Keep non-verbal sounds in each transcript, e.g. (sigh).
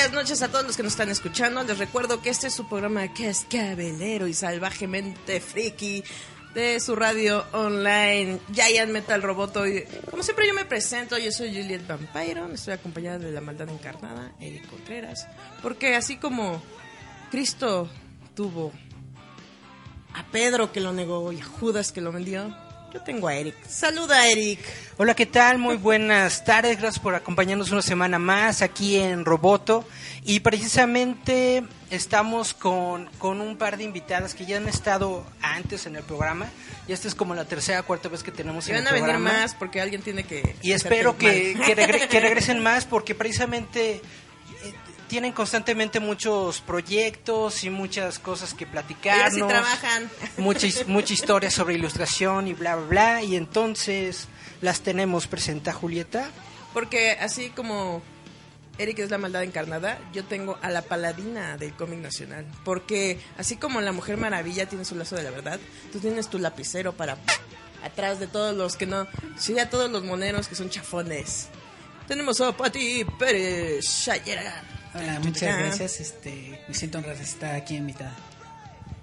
Días, noches a todos los que nos están escuchando. Les recuerdo que este es su programa que es cabelero y salvajemente friki de su radio online Giant Metal Roboto. Como siempre yo me presento, yo soy Juliet Vampiro, estoy acompañada de la maldad encarnada, Eric Contreras. Porque así como Cristo tuvo a Pedro que lo negó y a Judas que lo vendió, yo tengo a Eric. Saluda Eric. Hola, ¿qué tal? Muy buenas tardes. Gracias por acompañarnos una semana más aquí en Roboto. Y precisamente estamos con, con un par de invitadas que ya han estado antes en el programa. Y esta es como la tercera cuarta vez que tenemos Y en van a venir más porque alguien tiene que... Y espero que, que, regre- que (laughs) regresen más porque precisamente tienen constantemente muchos proyectos y muchas cosas que Ellas platicarnos. sí trabajan. (laughs) mucha historia sobre ilustración y bla, bla, bla. Y entonces las tenemos. Presenta Julieta. Porque así como Eric es la maldad encarnada, yo tengo a la paladina del cómic nacional. Porque así como la Mujer Maravilla tiene su lazo de la verdad, tú tienes tu lapicero para atrás de todos los que no... Sí, a todos los moneros que son chafones. Tenemos a Pati Pérez Shayera. Hola, muchas gracias. Este, me siento honrada de estar aquí invitada.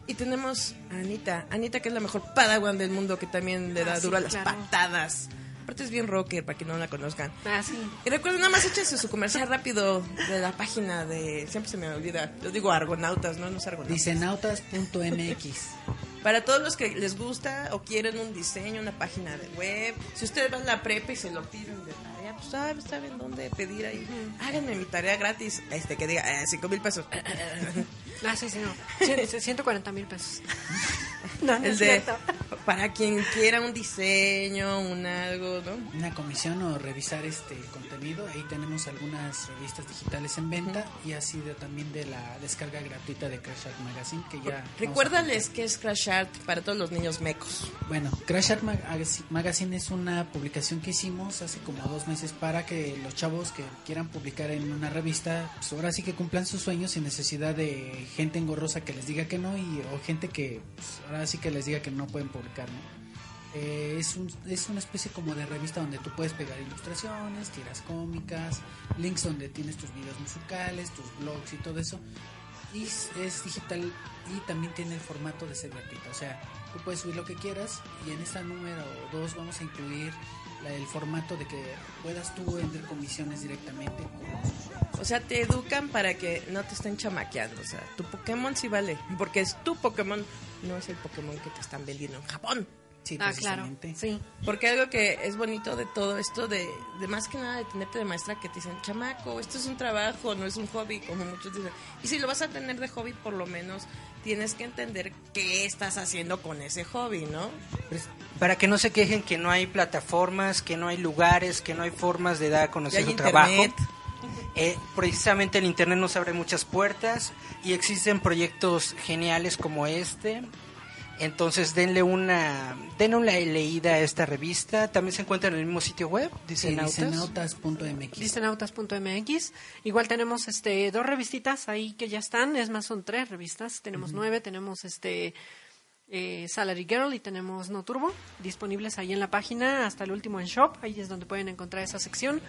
Y tenemos a Anita. Anita, que es la mejor padawan del mundo, que también le da Ah, sí, duro a las claro. patadas. Aparte es bien rocker, para que no la conozcan. Ah, sí. Y recuerden, nada más échense su comercial rápido de la página de... Siempre se me olvida. Yo digo argonautas, ¿no? No es argonautas. Dicenautas.mx. Para todos los que les gusta o quieren un diseño, una página de web, si ustedes van a la prepa y se lo piden de tarea, pues saben, saben dónde pedir ahí. Háganme mi tarea gratis, este que diga, 5 mil pesos. (laughs) Ah, sí, sí, no. Cien- (laughs) 140 mil pesos. No, (laughs) no El es de, cierto. para quien quiera un diseño, un algo, ¿no? Una comisión o revisar este contenido. Ahí tenemos algunas revistas digitales en venta y ha sido también de la descarga gratuita de Crash Art Magazine que ya. Recuérdales que es Crash Art para todos los niños mecos. Bueno, Crash Art Mag- Magazine es una publicación que hicimos hace como dos meses para que los chavos que quieran publicar en una revista, pues ahora sí que cumplan sus sueños sin necesidad de gente engorrosa que les diga que no y o gente que pues, ahora sí que les diga que no pueden publicar, ¿no? Eh, es, un, es una especie como de revista donde tú puedes pegar ilustraciones, tiras cómicas, links donde tienes tus videos musicales, tus blogs y todo eso. Y es, digital y también tiene el formato de ser gratuito. O sea, tú puedes subir lo que quieras y en esta número 2 vamos a incluir el formato de que puedas tú vender comisiones directamente. O sea, te educan para que no te estén chamaqueando. O sea, tu Pokémon sí vale, porque es tu Pokémon, no es el Pokémon que te están vendiendo en Japón. Sí, Ah, claro. precisamente. Sí. Porque algo que es bonito de todo esto, de, de más que nada de tenerte de maestra que te dicen, chamaco, esto es un trabajo, no es un hobby, como muchos dicen. Y si lo vas a tener de hobby, por lo menos tienes que entender qué estás haciendo con ese hobby, ¿no? Pues, Para que no se quejen que no hay plataformas, que no hay lugares, que no hay formas de dar a conocer su internet. trabajo. Eh, precisamente el Internet nos abre muchas puertas y existen proyectos geniales como este. Entonces denle una, denle una leída a esta revista. También se encuentra en el mismo sitio web, dicenautas.mx. Dicenautas.mx. Igual tenemos este dos revistitas ahí que ya están, es más son tres revistas, tenemos nueve, tenemos este eh, Salary Girl y tenemos No Turbo disponibles ahí en la página hasta el último en shop, ahí es donde pueden encontrar esa sección.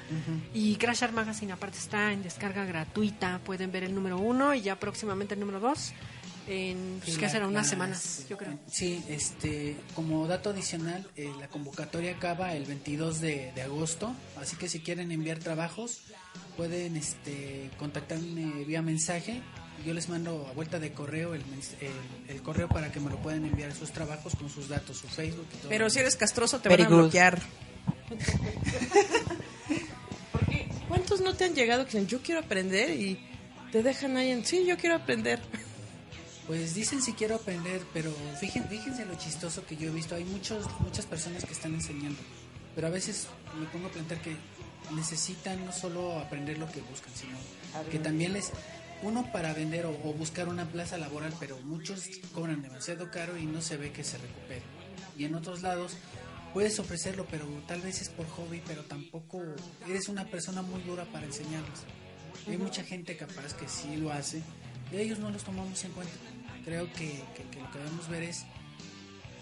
Y Crash Art Magazine aparte está en descarga gratuita, pueden ver el número uno y ya próximamente el número dos en pues, ¿qué será? unas semanas, yo creo. Sí, este, como dato adicional, eh, la convocatoria acaba el 22 de, de agosto, así que si quieren enviar trabajos, pueden este, contactarme vía mensaje Yo les mando a vuelta de correo el, mens- el, el correo para que me lo puedan enviar sus trabajos con sus datos, su Facebook y todo. Pero si eres castroso te Very van a good. bloquear. (laughs) Porque, ¿Cuántos no te han llegado que dicen, yo quiero aprender y te dejan ahí en, sí, yo quiero aprender? Pues dicen si quiero aprender, pero fíjense, fíjense lo chistoso que yo he visto. Hay muchos, muchas personas que están enseñando, pero a veces me pongo a plantear que necesitan no solo aprender lo que buscan, sino que también les uno para vender o, o buscar una plaza laboral, pero muchos cobran demasiado caro y no se ve que se recupere. Y en otros lados puedes ofrecerlo, pero tal vez es por hobby, pero tampoco eres una persona muy dura para enseñarles. Hay mucha gente capaz que sí lo hace y a ellos no los tomamos en cuenta. Creo que, lo que debemos ver es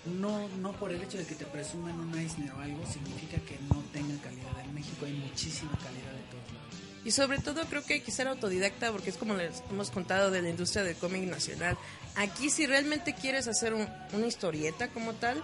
no, no por el hecho de que te presuman un Eisner o algo significa que no tengan calidad. En México hay muchísima calidad de todos lados. Y sobre todo creo que hay que ser autodidacta porque es como les hemos contado de la industria del cómic nacional. Aquí si realmente quieres hacer un- una historieta como tal,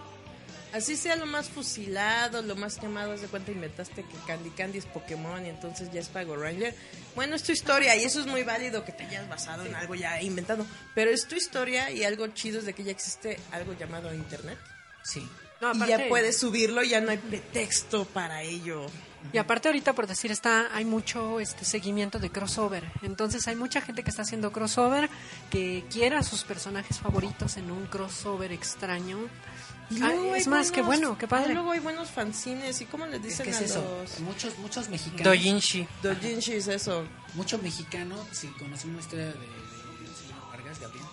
así sea lo más fusilado, lo más quemado, haz de cuenta inventaste que Candy Candy es Pokémon y entonces ya es Pago Ranger. Bueno, es tu historia y eso es muy válido que te hayas basado en algo ya inventado. Pero es tu historia y algo chido es de que ya existe algo llamado Internet. Sí. No, y ya puedes subirlo, ya no hay pretexto para ello. Y aparte ahorita por decir está hay mucho este seguimiento de crossover. Entonces hay mucha gente que está haciendo crossover que quiera a sus personajes favoritos en un crossover extraño. Ah, es más, qué buenos- bueno, qué padre. y Luego hay buenos fanzines y cómo les Es dicen que es a eso. los Muchos, muchos mexicanos. Dojinshi. dojinshis eso. Mucho mexicano, si conocemos la historia de, de- señor Vargas, Gabriel,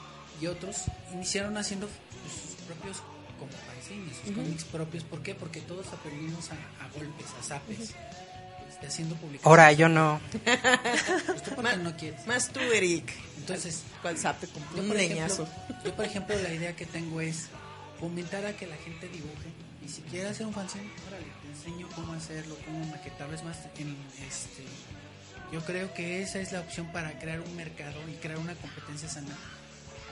y otros iniciaron haciendo pues, sus propios como fanzines, sus cómics propios. ¿Por qué? Porque todos aprendimos a, a golpes, a zapes, este, haciendo publicaciones. Ahora yo no. (laughs) Pues porque no quieres. Más tú, Eric. Entonces, ¿Cuál yo un por, leñazo? ejemplo, yo por ejemplo la idea que tengo es fomentar a que la gente dibuje y si quiere hacer un fanzine, órale, te enseño cómo hacerlo, cómo maquetarlo, es más, en, este, yo creo que esa es la opción para crear un mercado y crear una competencia sana,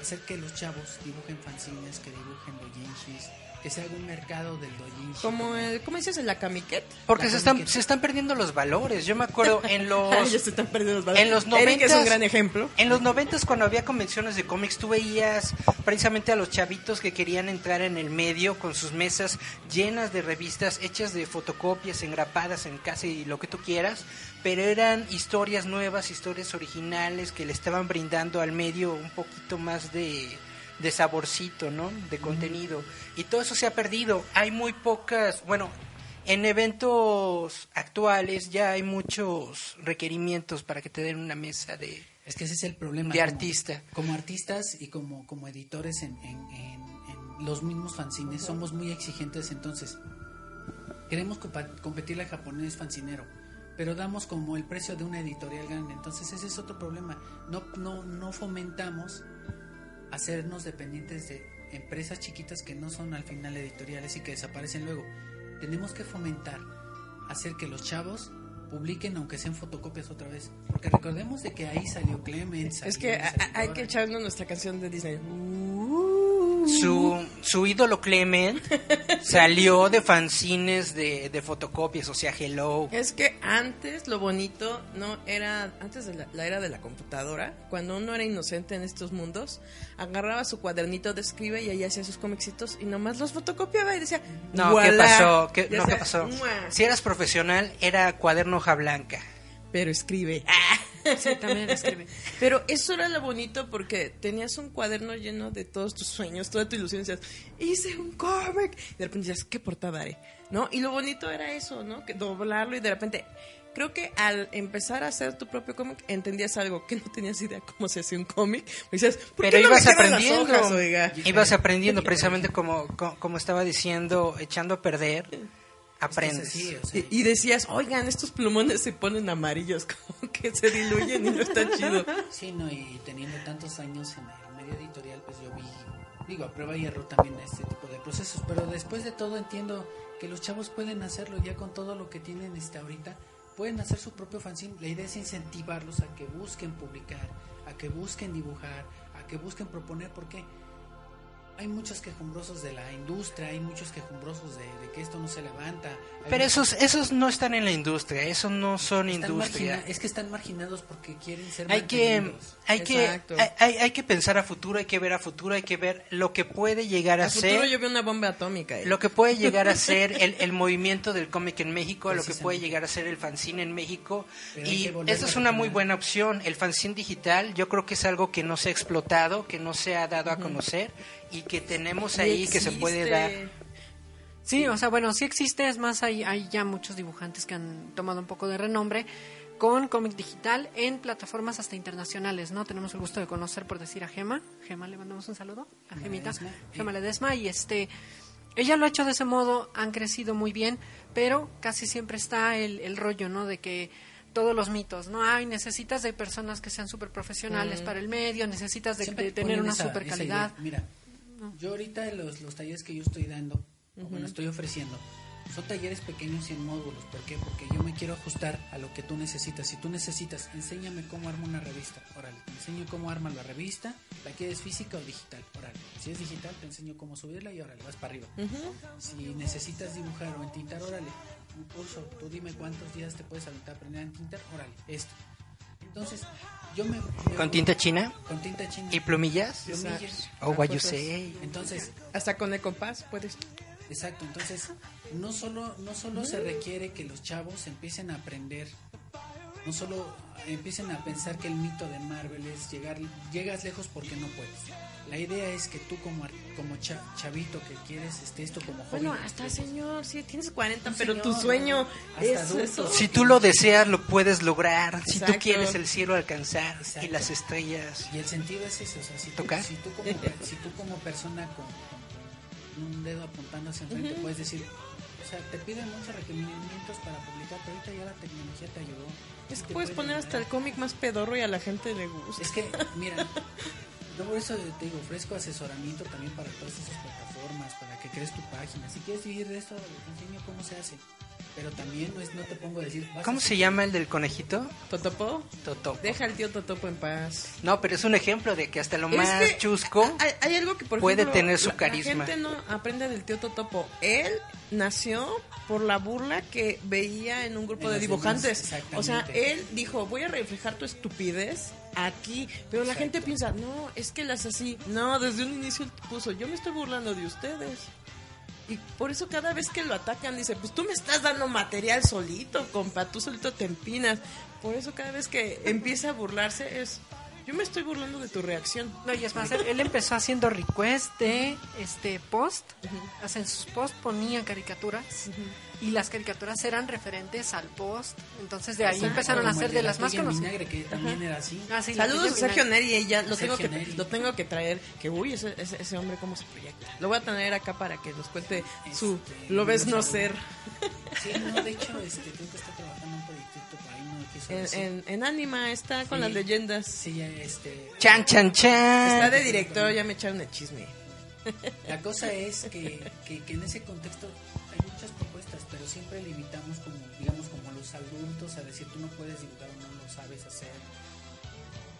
hacer que los chavos dibujen fanzines, que dibujen doujinshis, que se haga un mercado del doujinshi. Como el, ¿cómo dices? El Akamiket. Porque La se están, se están perdiendo los valores. Yo me acuerdo en (laughs) los... Ya se están perdiendo los valores. En los Eric es un 90s gran ejemplo. En los noventas cuando había convenciones de cómics, tú veías precisamente a los chavitos que querían entrar en el medio con sus mesas llenas de revistas hechas de fotocopias, engrapadas en casi lo que tú quieras, pero eran historias nuevas, historias originales que le estaban brindando al medio un poquito más de, de saborcito, ¿no? De contenido. Y todo eso se ha perdido. Hay muy pocas, bueno, en eventos actuales ya hay muchos requerimientos para que te den una mesa de... Es que ese es el problema. De como- artista. Como artistas y como, como editores en, en- en- en los mismos fanzines somos muy exigentes, entonces queremos competirle al japonés fancinero, pero damos como el precio de una editorial grande. Entonces ese es otro problema. No, no, no fomentamos hacernos dependientes de empresas chiquitas que no son al final editoriales y que desaparecen luego. Tenemos que fomentar hacer que los chavos publiquen aunque sean fotocopias otra vez. Porque recordemos de que ahí salió Clemens. Es que hay que echarnos nuestra canción de Disney. Su, su ídolo Clement (laughs) salió de fanzines de, de fotocopias, o sea, Hello. Es que antes lo bonito no era, antes de la, la era de la computadora, cuando uno era inocente en estos mundos, agarraba su cuadernito de escribe y ahí hacía sus comicitos y nomás los fotocopiaba y decía, No, ¿qué pasó? ¿Qué, Ya no, ¿qué pasó? "Mua". Si eras profesional, era cuaderno hoja blanca. Pero escribe. Sí, también escribe. Pero eso era lo bonito porque tenías un cuaderno lleno de todos tus sueños, toda tu ilusión. Decías, hice un cómic. Y de repente decías, ¿qué portada haré? ¿No? Y lo bonito era eso, ¿no? Que doblarlo y de repente. Creo que al empezar a hacer tu propio cómic entendías algo que no tenías idea cómo se hacía un cómic. Y Decías, ¿por Pero qué no me ibas las aprendiendo. hojas, oiga? Ibas aprendiendo (laughs) precisamente como, co- como estaba diciendo, echando a perder, aprendes. así, o sea, Y, y decías, oigan, estos plumones se ponen amarillos, (laughs) como que se diluyen y no está chido. Sí, no, y teniendo tantos años en el medio editorial, pues yo vi, digo, a prueba y error también este tipo de procesos, pero después de todo entiendo que los chavos pueden hacerlo ya con todo lo que tienen este ahorita, pueden hacer su propio fanzine. La idea es incentivarlos a que busquen publicar, a que busquen dibujar, a que busquen proponer, ¿por qué? Hay muchos quejumbrosos de la industria, hay muchos quejumbrosos de, de que esto no se levanta. Pero esos, esos no están en la industria, esos no son están industria. margina- es que están marginados porque quieren ser Hay que, hay, que, Exacto. hay, hay- hay que pensar a futuro, hay que ver a futuro, hay que ver lo que puede llegar a A futuro ser. yo vi una bomba atómica. eh. Lo que puede llegar a (laughs) ser el, el movimiento del cómic en México, lo que puede llegar a ser el fanzine en México. Pero Y esta es a una muy buena opción. El fanzine digital yo creo que es algo que no se ha explotado, que no se ha dado a conocer y que tenemos ahí que se puede dar. Sí, o sea, bueno, sí existe, es más, hay, hay ya muchos dibujantes que han tomado un poco de renombre con cómic digital en plataformas hasta internacionales, ¿no? Tenemos el gusto de conocer, por decir, a Gema. Gema, le mandamos un saludo. A Gemita. Ledesma. Gema Ledesma. Y este, ella lo ha hecho de ese modo, han crecido muy bien, pero casi siempre está el, el rollo, ¿no? De que todos los mitos, ¿no? Ay, necesitas de personas que sean súper profesionales para el medio, necesitas de, de tener una esa- super calidad. Mira, yo ahorita los, los talleres que yo estoy dando, o bueno, estoy ofreciendo, son talleres pequeños y en módulos. ¿Por qué? Porque yo me quiero ajustar a lo que tú necesitas. Si tú necesitas, enséñame cómo armo una revista. Órale, te enseño cómo arma la revista. ¿La quieres física o digital? Órale. Si es digital, te enseño cómo subirla y órale, vas para arriba. Si necesitas dibujar o entintar, órale, un curso. Tú dime cuántos días te puedes aventar a aprender a entintar, órale, esto. Entonces, yo me... me- ¿Con tinta china? Con tinta china. ¿Y plumillas? Plumillas. Oh, what you Cosas. say. Entonces, Hasta con el compás puedes. exacto, entonces no solo no solo se requiere que los chavos empiecen a aprender, no solo empiecen a pensar que el mito de Marvel es llegar llegas lejos porque no puedes. La idea es que tú como como cha- chavito que quieres este esto como hobby. Bueno, hasta señor, sí, tienes 40, Un pero tu señor, sueño hasta es adulto. eso. Si tú lo deseas, lo puedes lograr. Si tú Exacto. quieres el cielo alcanzar y Exacto. las estrellas. Y el sentido es ese, o sea, si tú, ¿Tocar? si tú, como, si tú como persona con, con un dedo apuntando hacia enfrente puedes decir, o sea, te piden muchos requerimientos para publicar, pero ahorita ya la tecnología te ayudó. Es que puedes poner hasta el cómic más pedorro y a la gente le gusta. Es que, mira, (laughs) por eso te digo, ofrezco asesoramiento también para todas esas plataformas, para que crees tu página. Si quieres vivir de esto, te enseño cómo se hace. Pero también no, es, no te pongo a decir... ¿Cómo a- se llama el del conejito? ¿Totopo? Totopo. Deja al tío Totopo en paz. No, pero es un ejemplo de que hasta lo Es más que chusco Hay, hay algo que, por puede ejemplo, tener su la- carisma. La gente no aprende del tío Totopo. Él nació por la burla que veía en un grupo En de dibujantes. demás, o sea, él dijo, voy a reflejar tu estupidez aquí. Pero la gente piensa, no, es que las así. No, desde un inicio él puso, yo me estoy burlando de ustedes. Y por eso cada vez que lo atacan dice, pues tú me estás dando material solito, compa, tú solito te empinas. Por eso cada vez que empieza a burlarse es, yo me estoy burlando de tu reacción. No, y es más, él, él empezó haciendo request de este post, o sea, en sus posts ponía caricaturas y las caricaturas eran referentes al post, entonces de ahí Exacto, empezaron a ser el de las la más conocidas. vinagre, que también era así. Ah, sí, Saludos a Sergio. Neri, ya lo tengo, que, Neri. lo tengo que traer, que uy, ese, ese, ese hombre cómo se proyecta. Lo voy a tener acá para que nos cuente su Este, lo ves no ser Sí, no, de hecho, este, creo que está trabajando en un proyectito por ahí, no en, en, en Anima, está con Sí. las leyendas. Sí, ya, este, Chan, chan, chan. Está de director, ya me echaron el chisme. La cosa es que, que, que en ese contexto hay pero siempre limitamos como, digamos, como los adultos a decir tú no puedes dibujar o no lo sabes hacer.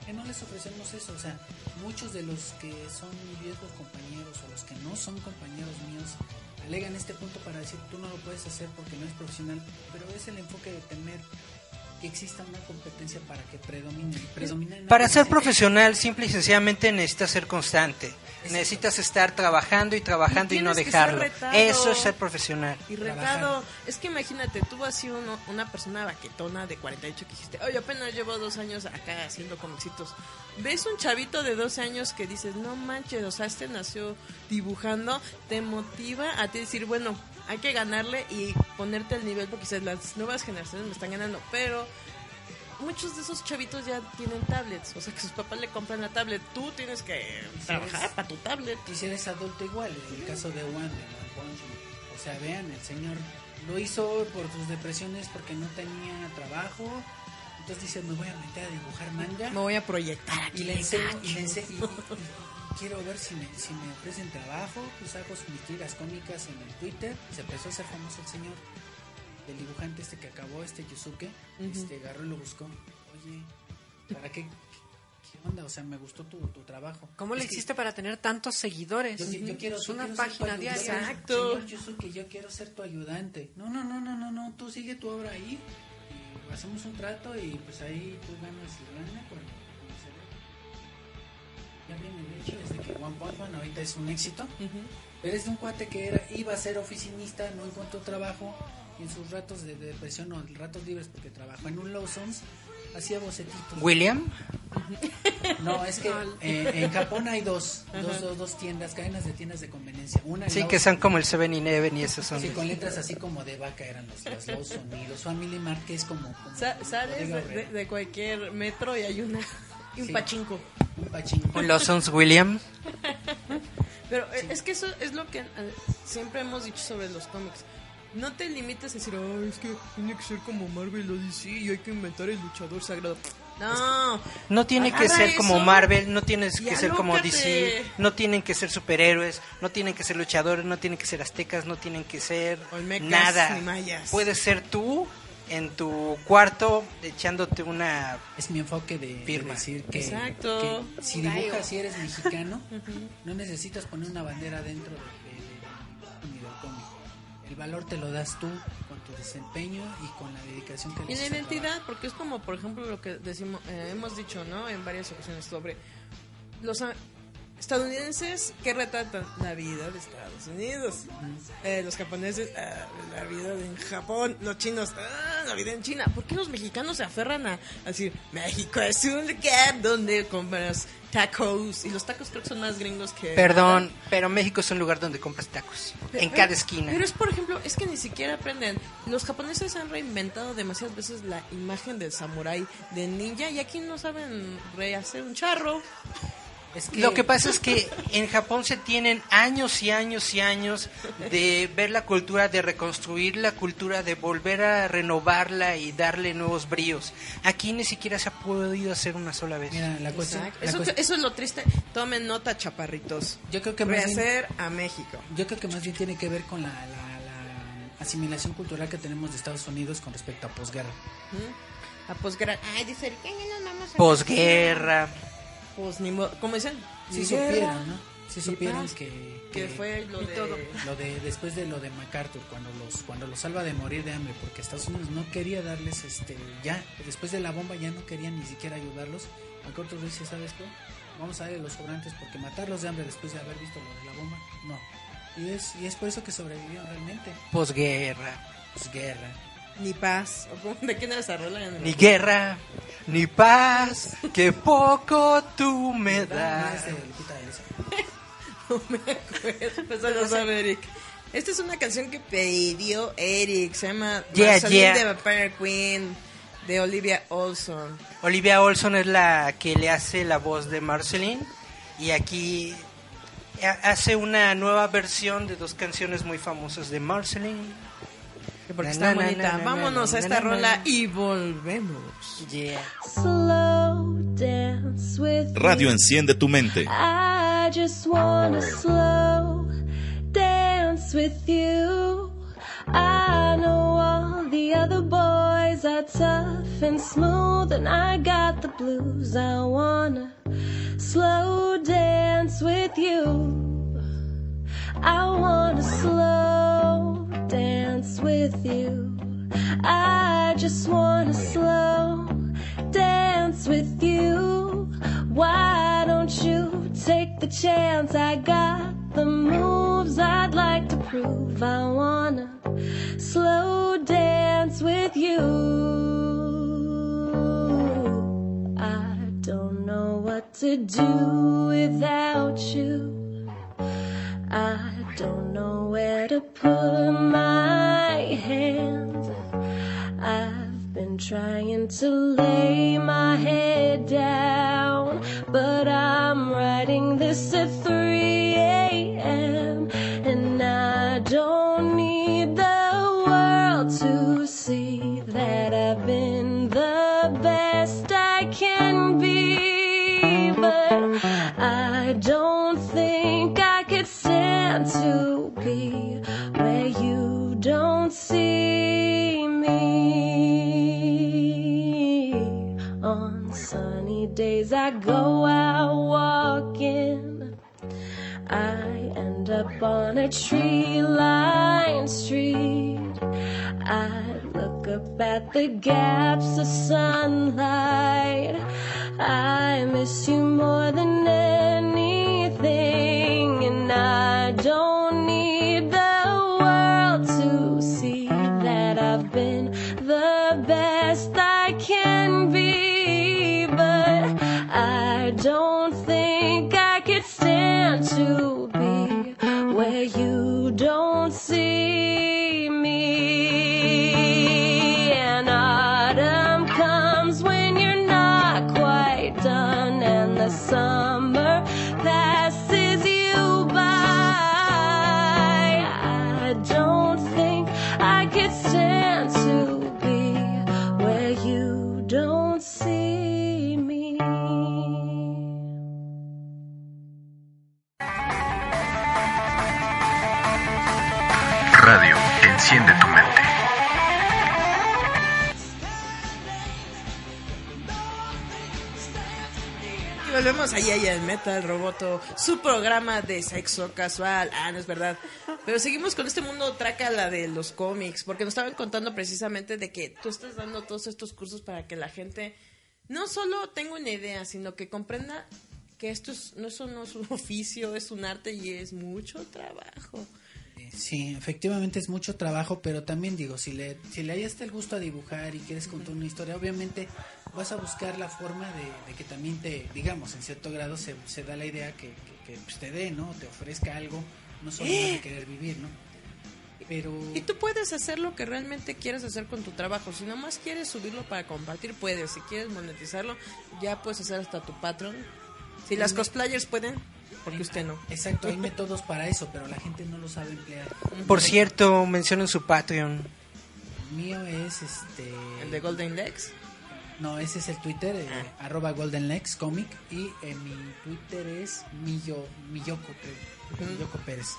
Que no les ofrecemos eso, o sea, muchos de los que son viejos compañeros o los que no son compañeros míos alegan este punto para decir tú no lo puedes hacer porque no es profesional, pero es el enfoque de temer que exista una competencia para que predomine. una Para ser profesional, simple y sencillamente necesitas ser constante. Necesitas estar trabajando y trabajando y, Y no dejarlo. Eso es ser profesional. Y Trabajar. retado, es que imagínate, tú así uno, una persona baquetona de 48 que dijiste, oye, apenas llevo dos años acá haciendo comicitos. Ves un chavito de 12 años que dices, no manches, o sea, este nació dibujando, te motiva a ti decir, bueno, hay que ganarle y ponerte al nivel porque las nuevas generaciones me están ganando, pero muchos de esos chavitos ya tienen tablets, o sea, que sus papás le compran la tablet, tú tienes que trabajar para tu tablet. Y si eres adulto igual, en el caso de Man. O sea, vean, el señor lo hizo por sus depresiones porque no tenía trabajo. Entonces dice, me voy a meter a dibujar manga. Me voy a proyectar aquí. Y le enseño, y le enseño, y quiero ver si me, si me ofrecen trabajo. Pues hago mis tiras cómicas en el Twitter. Se empezó a hacer famoso el señor. El dibujante este que acabó, este Yusuke, este agarró y lo buscó. Oye, ¿para qué ¿qué onda? O sea, me gustó tu, tu trabajo. ¿Cómo le que hiciste para tener tantos seguidores? Yo, yo quiero, es una quiero página diaria. Exacto. Señor Yusuke, yo quiero ser tu ayudante. No, no, no, no, no, no, tú sigue tu obra ahí. Y hacemos un trato y pues ahí tú ganas y gana por como se ve. Ya viene el hecho desde que One Punch Man ahorita es un éxito. Pero es de un cuate que era, iba a ser oficinista, no encontró trabajo y en sus ratos de depresión o ratos libres porque trabajó en un Lawson's, hacía bocetitos. William, No, es que eh, en Japón hay dos, dos, dos, dos tiendas, cadenas de tiendas de conveniencia. Una sí, Lawson- que son como el 7-Eleven y esos son. Sí, con letras así como de vaca eran los, los Lawson y los Family Mart que es como, como Sa- sales de, de- de cualquier metro y hay una y un Sí. pachinko. un pachín. Un Lawson's William. (laughs) Pero eh, es que eso es lo que eh, siempre hemos dicho sobre los cómics. No te limites a decir, "Oh, es que tiene que ser como Marvel o DC y hay que inventar el luchador sagrado. No, No tiene que ser como eso Marvel, no tienes que ser como. DC, no tienen que ser superhéroes, no tienen que ser luchadores, no tienen que ser aztecas, no tienen que ser Olmecas nada. ni mayas. Puedes ser tú en tu cuarto echándote una Es mi enfoque de, de Firma. decir que, Exacto. que si dibujas, si eres mexicano, no necesitas poner una bandera dentro de, de- de- del cómic. El valor te lo das tú con tu desempeño y con la dedicación que Y la identidad, porque es como, por ejemplo, lo que decimos, eh, hemos dicho, ¿no? En varias ocasiones sobre los estadounidenses que retratan la vida de Estados Unidos, Eh, los japoneses ah, la vida de en Japón, los chinos ah, la vida en China. ¿Por qué los mexicanos se aferran a, a decir México es un lugar donde compras tacos y los tacos creo que son más gringos que Perdón, pero México es un lugar donde compras tacos. En pero- cada esquina. Pero es, por ejemplo, es que ni siquiera aprenden. Los japoneses han reinventado demasiadas veces la imagen del samurái, de ninja, y aquí no saben rehacer un charro. Es que, Lo que pasa es que en Japón se tienen años y años y años de ver la cultura, de reconstruir la cultura, de volver a renovarla y darle nuevos bríos. Aquí ni siquiera se ha podido hacer una sola vez. mira, la la Eso, cuestión- eso es lo triste. Tomen nota, chaparritos. yo creo que más bien, Rehacer a México. yo creo que más bien tiene que ver con la, la- la asimilación cultural que tenemos de Estados Unidos con respecto a posguerra. A posguerra. Ay, dice, ¿qué nos vamos a Posguerra. Pues ni modo. ¿Cómo dicen? Supieron, guerra, ¿no? Supieron paz. que, Que fue lo de... todo. lo de después de lo de MacArthur cuando los cuando los salva de morir de hambre porque Estados Unidos no quería darles este ya después de la bomba ya no querían ni siquiera ayudarlos MacArthur dice sabes qué vamos a darle los sobrantes porque matarlos de hambre después de haber visto lo de la bomba no y es y es por eso que sobrevivieron realmente Posguerra. pues guerra Ni paz. ¿O (laughs) cómo- ¿De quién era esa rola? Ya no me Ni guerra, ni paz, que poco tú me das. (laughs) No me acuerdo. (laughs) Eso lo sabe Eric. Esta es una canción que pidió Eric. Se llama Yeah, yeah. de Vampire Queen de Olivia Olson. Olivia Olson es la que le hace la voz de Marceline y aquí ha- hace una nueva versión de dos canciones muy famosas de Marceline. Porque está bonita. Vámonos a esta rola y volvemos. Yeah. Slow dance with Radio enciende tu mente. I just wanna slow dance with you. I know all the other boys are tough and smooth, and I got the blues. I wanna slow dance with you. I wanna slow dance with you. I just wanna slow dance with you. Why don't you take the chance? I got the moves I'd like to prove. I wanna slow dance with you. I don't know what to do without you. I don't know where to put my hands. I've been trying to lay my head down, but I'm writing this at 3 a.m. And I don't need days I go out walking. I end up on a tree lined street. I look up at the gaps of sunlight. I miss you more than anything, Y volvemos allá y al Metal Roboto, su programa de sexo casual. Ah, no es verdad. Pero seguimos con este mundo trácala de los cómics, porque nos estaban contando precisamente de que tú estás dando todos estos cursos para que la gente no solo tenga una idea, sino que comprenda que esto es, no, eso no es un (laughs) oficio, es un arte y es mucho trabajo. Sí, efectivamente es mucho trabajo, pero también digo, si le, si le el gusto a dibujar y quieres contar una historia, obviamente vas a buscar la forma de, de que también te, digamos, en cierto grado se, se da la idea que, que, que, pues, te dé, ¿no? Te ofrezca algo, no solo de querer vivir, ¿no? Pero... Y tú puedes hacer lo que realmente quieres hacer con tu trabajo. Si nomás quieres subirlo para compartir, puedes. Si quieres monetizarlo, ya puedes hacer hasta tu Patreon. Si las cosplayers pueden, porque usted no. Exacto, hay métodos para eso, pero la gente no lo sabe emplear. Por cierto, mencionen su Patreon. El mío es este... El de Golden Legs. No, ese es el Twitter, eh, arroba Golden Legs Comic. Y eh, mi Twitter es Millo, Milloko, creo, Milloko Pérez.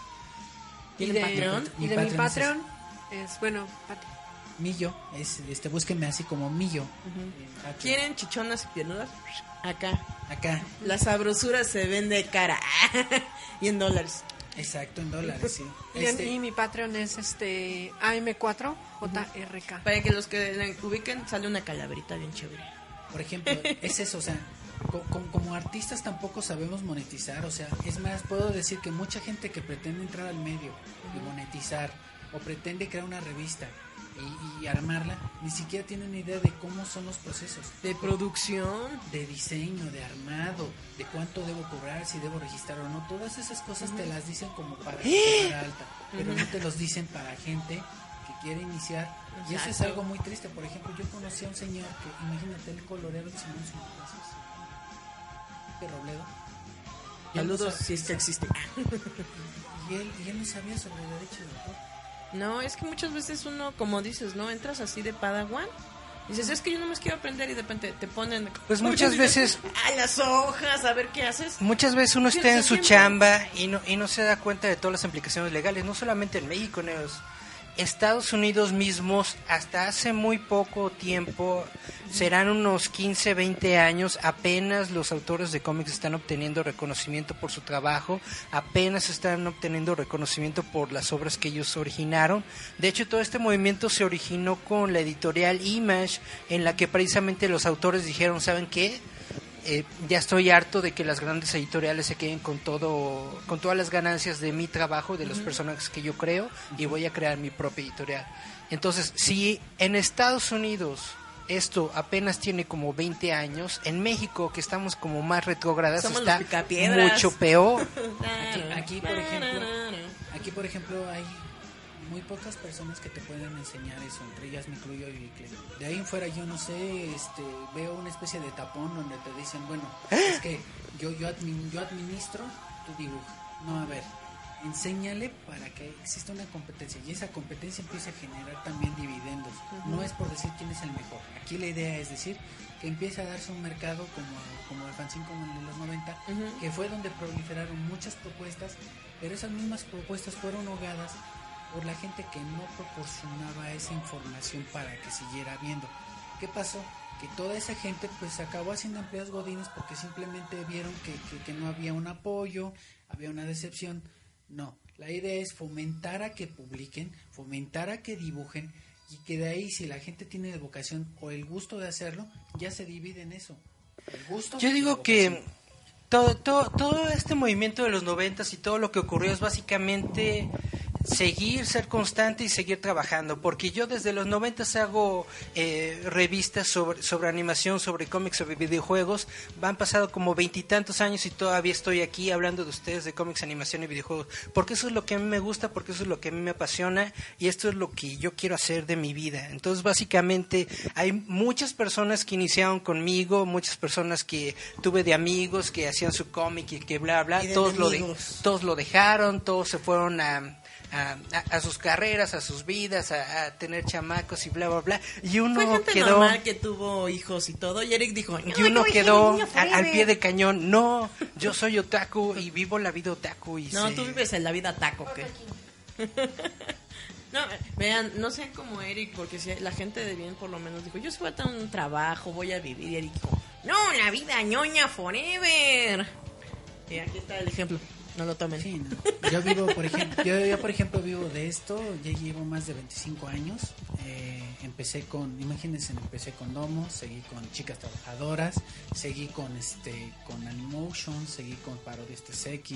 Y ¿Tiene de, Patreon? y de mi Patreon es, bueno, Pati. Millo, es, este, búsquenme así como Millo. en Patreon. ¿Quieren chichonas y piernudas? Acá. Acá, La sabrosura se vende cara. (laughs) y en dólares. Exacto, en dólares, sí. Y, Este, y mi Patreon es este AM4JRK. Para que los que la ubiquen, sale una calaverita bien chévere. por ejemplo, es eso, o sea, co- co- como artistas tampoco sabemos monetizar, o sea, es más, puedo decir que mucha gente que pretende entrar al medio y monetizar, o pretende crear una revista y, y armarla, ni siquiera tienen idea de cómo son los procesos. De producción. de diseño, de armado, de cuánto debo cobrar, si debo registrar o no. Todas esas cosas te las dicen como para cobrar alta, pero no te los dicen para gente que quiere iniciar. Y eso es algo muy triste. Por ejemplo, yo conocí a un señor que, imagínate, el colorero de Simón de Robledo. No Saludos si es que existe. (laughs) Y él, y él no sabía sobre derecho de autor. No, es que muchas veces uno, como dices, ¿no? Entras así de padawan. Dices, es que yo no más quiero aprender y de repente te ponen... Pues muchas veces- A las hojas, a ver qué haces. Muchas veces uno está en su chamba y no, y no se da cuenta de todas las implicaciones legales, no solamente en México, en los Estados Unidos mismos, hasta hace muy poco tiempo, serán unos 15, 20 años, apenas los autores de cómics están obteniendo reconocimiento por su trabajo, apenas están obteniendo reconocimiento por las obras que ellos originaron. De hecho, todo este movimiento se originó con la editorial Image, en la que precisamente los autores dijeron, ¿saben qué? Eh, ya estoy harto de que las grandes editoriales se queden con todo con todas las ganancias de mi trabajo de los personajes que yo creo y voy a crear mi propia editorial. Entonces si en Estados Unidos esto apenas tiene como 20 años en México que estamos como más retrógradas está mucho peor. (laughs) Aquí, aquí, por ejemplo, (laughs) aquí por ejemplo hay muy pocas personas que te pueden enseñar eso, entre ellas me incluyo y que de ahí en fuera yo no sé, este, veo una especie de tapón donde te dicen, bueno, es que yo yo, admin- yo administro tu dibujo. No, a ver, enséñale para que exista una competencia y esa competencia empiece a generar también dividendos. No es por decir quién es el mejor. Aquí la idea es decir que empiece a darse un mercado como, como el fanzine como el de los 90, que fue donde proliferaron muchas propuestas, pero esas mismas propuestas fueron ahogadas por la gente que no proporcionaba esa información para que siguiera viendo. ¿Qué pasó? que toda esa gente pues acabó haciendo empleados godines porque simplemente vieron que, que, que no había un apoyo, había una decepción. No, la idea es fomentar a que publiquen, fomentar a que dibujen y que de ahí si la gente tiene la vocación o el gusto de hacerlo, ya se divide en eso. El gusto Yo digo que todo, todo, todo este movimiento de los noventas y todo lo que ocurrió es básicamente seguir, ser constante y seguir trabajando, porque yo desde los noventas hago eh, revistas sobre, sobre animación, sobre cómics, sobre videojuegos, han pasado como veintitantos años y todavía estoy aquí hablando de ustedes de cómics, animación y videojuegos, porque eso es lo que a mí me gusta, porque eso es lo que a mí me apasiona y esto es lo que yo quiero hacer de mi vida. Entonces básicamente hay muchas personas que iniciaron conmigo, muchas personas que tuve de amigos que hacían su cómic y que bla bla, todos lo, de- todos lo dejaron, todos se fueron a, a, a- sus carreras, a sus vidas, a, a tener chamacos y bla bla bla. Y uno Fue gente quedó normal que tuvo hijos y todo. Y Eric dijo, y uno quedó al, al pie de cañón. No, yo soy otaku y vivo la vida otaku y No, sé- tú vives en la vida taco, ¿qué? (laughs) No, vean, no sean como Eric, porque si la gente de bien por lo menos dijo, yo voy a tener un trabajo, voy a vivir. Y Eric dijo, no, la vida ñoña forever. Y aquí está el ejemplo, no lo tomen. Sí, no. Yo vivo, por ejemplo, yo, yo, por ejemplo vivo de esto, ya llevo más de 25 años. Eh, empecé con, imagínense, empecé con Domo, seguí con Chicas Trabajadoras, seguí con este, con Animotion, seguí con Parodias TSX.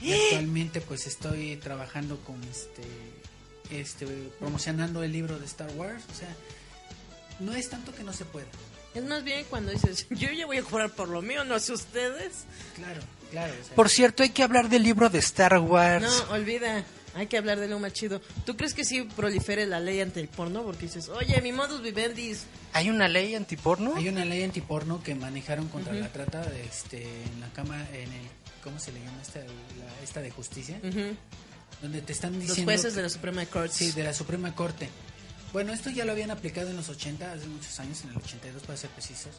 Y (gasps) actualmente pues estoy trabajando con este, este, promocionando el libro de Star Wars. O sea, no es tanto que no se pueda. Es más bien cuando dices, yo ya voy a cobrar por lo mío, no sé ustedes. Claro, claro. o sea, Por cierto, hay que hablar del libro de Star Wars. No, olvida. Hay que hablar de lo más chido. ¿Tú crees que sí prolifere la ley ante el porno? Porque dices, oye, mi modus vivendi ¿Hay una ley antiporno? Hay una ley antiporno que manejaron contra la trata de este en la cama en el ¿cómo se le llama esta la- esta de justicia? Ujú. Donde te están Los diciendo jueces que- de la Suprema Corte. Sí, de la Suprema Corte. Bueno, esto ya lo habían aplicado en los 80, hace muchos años, en el 82 para ser precisos.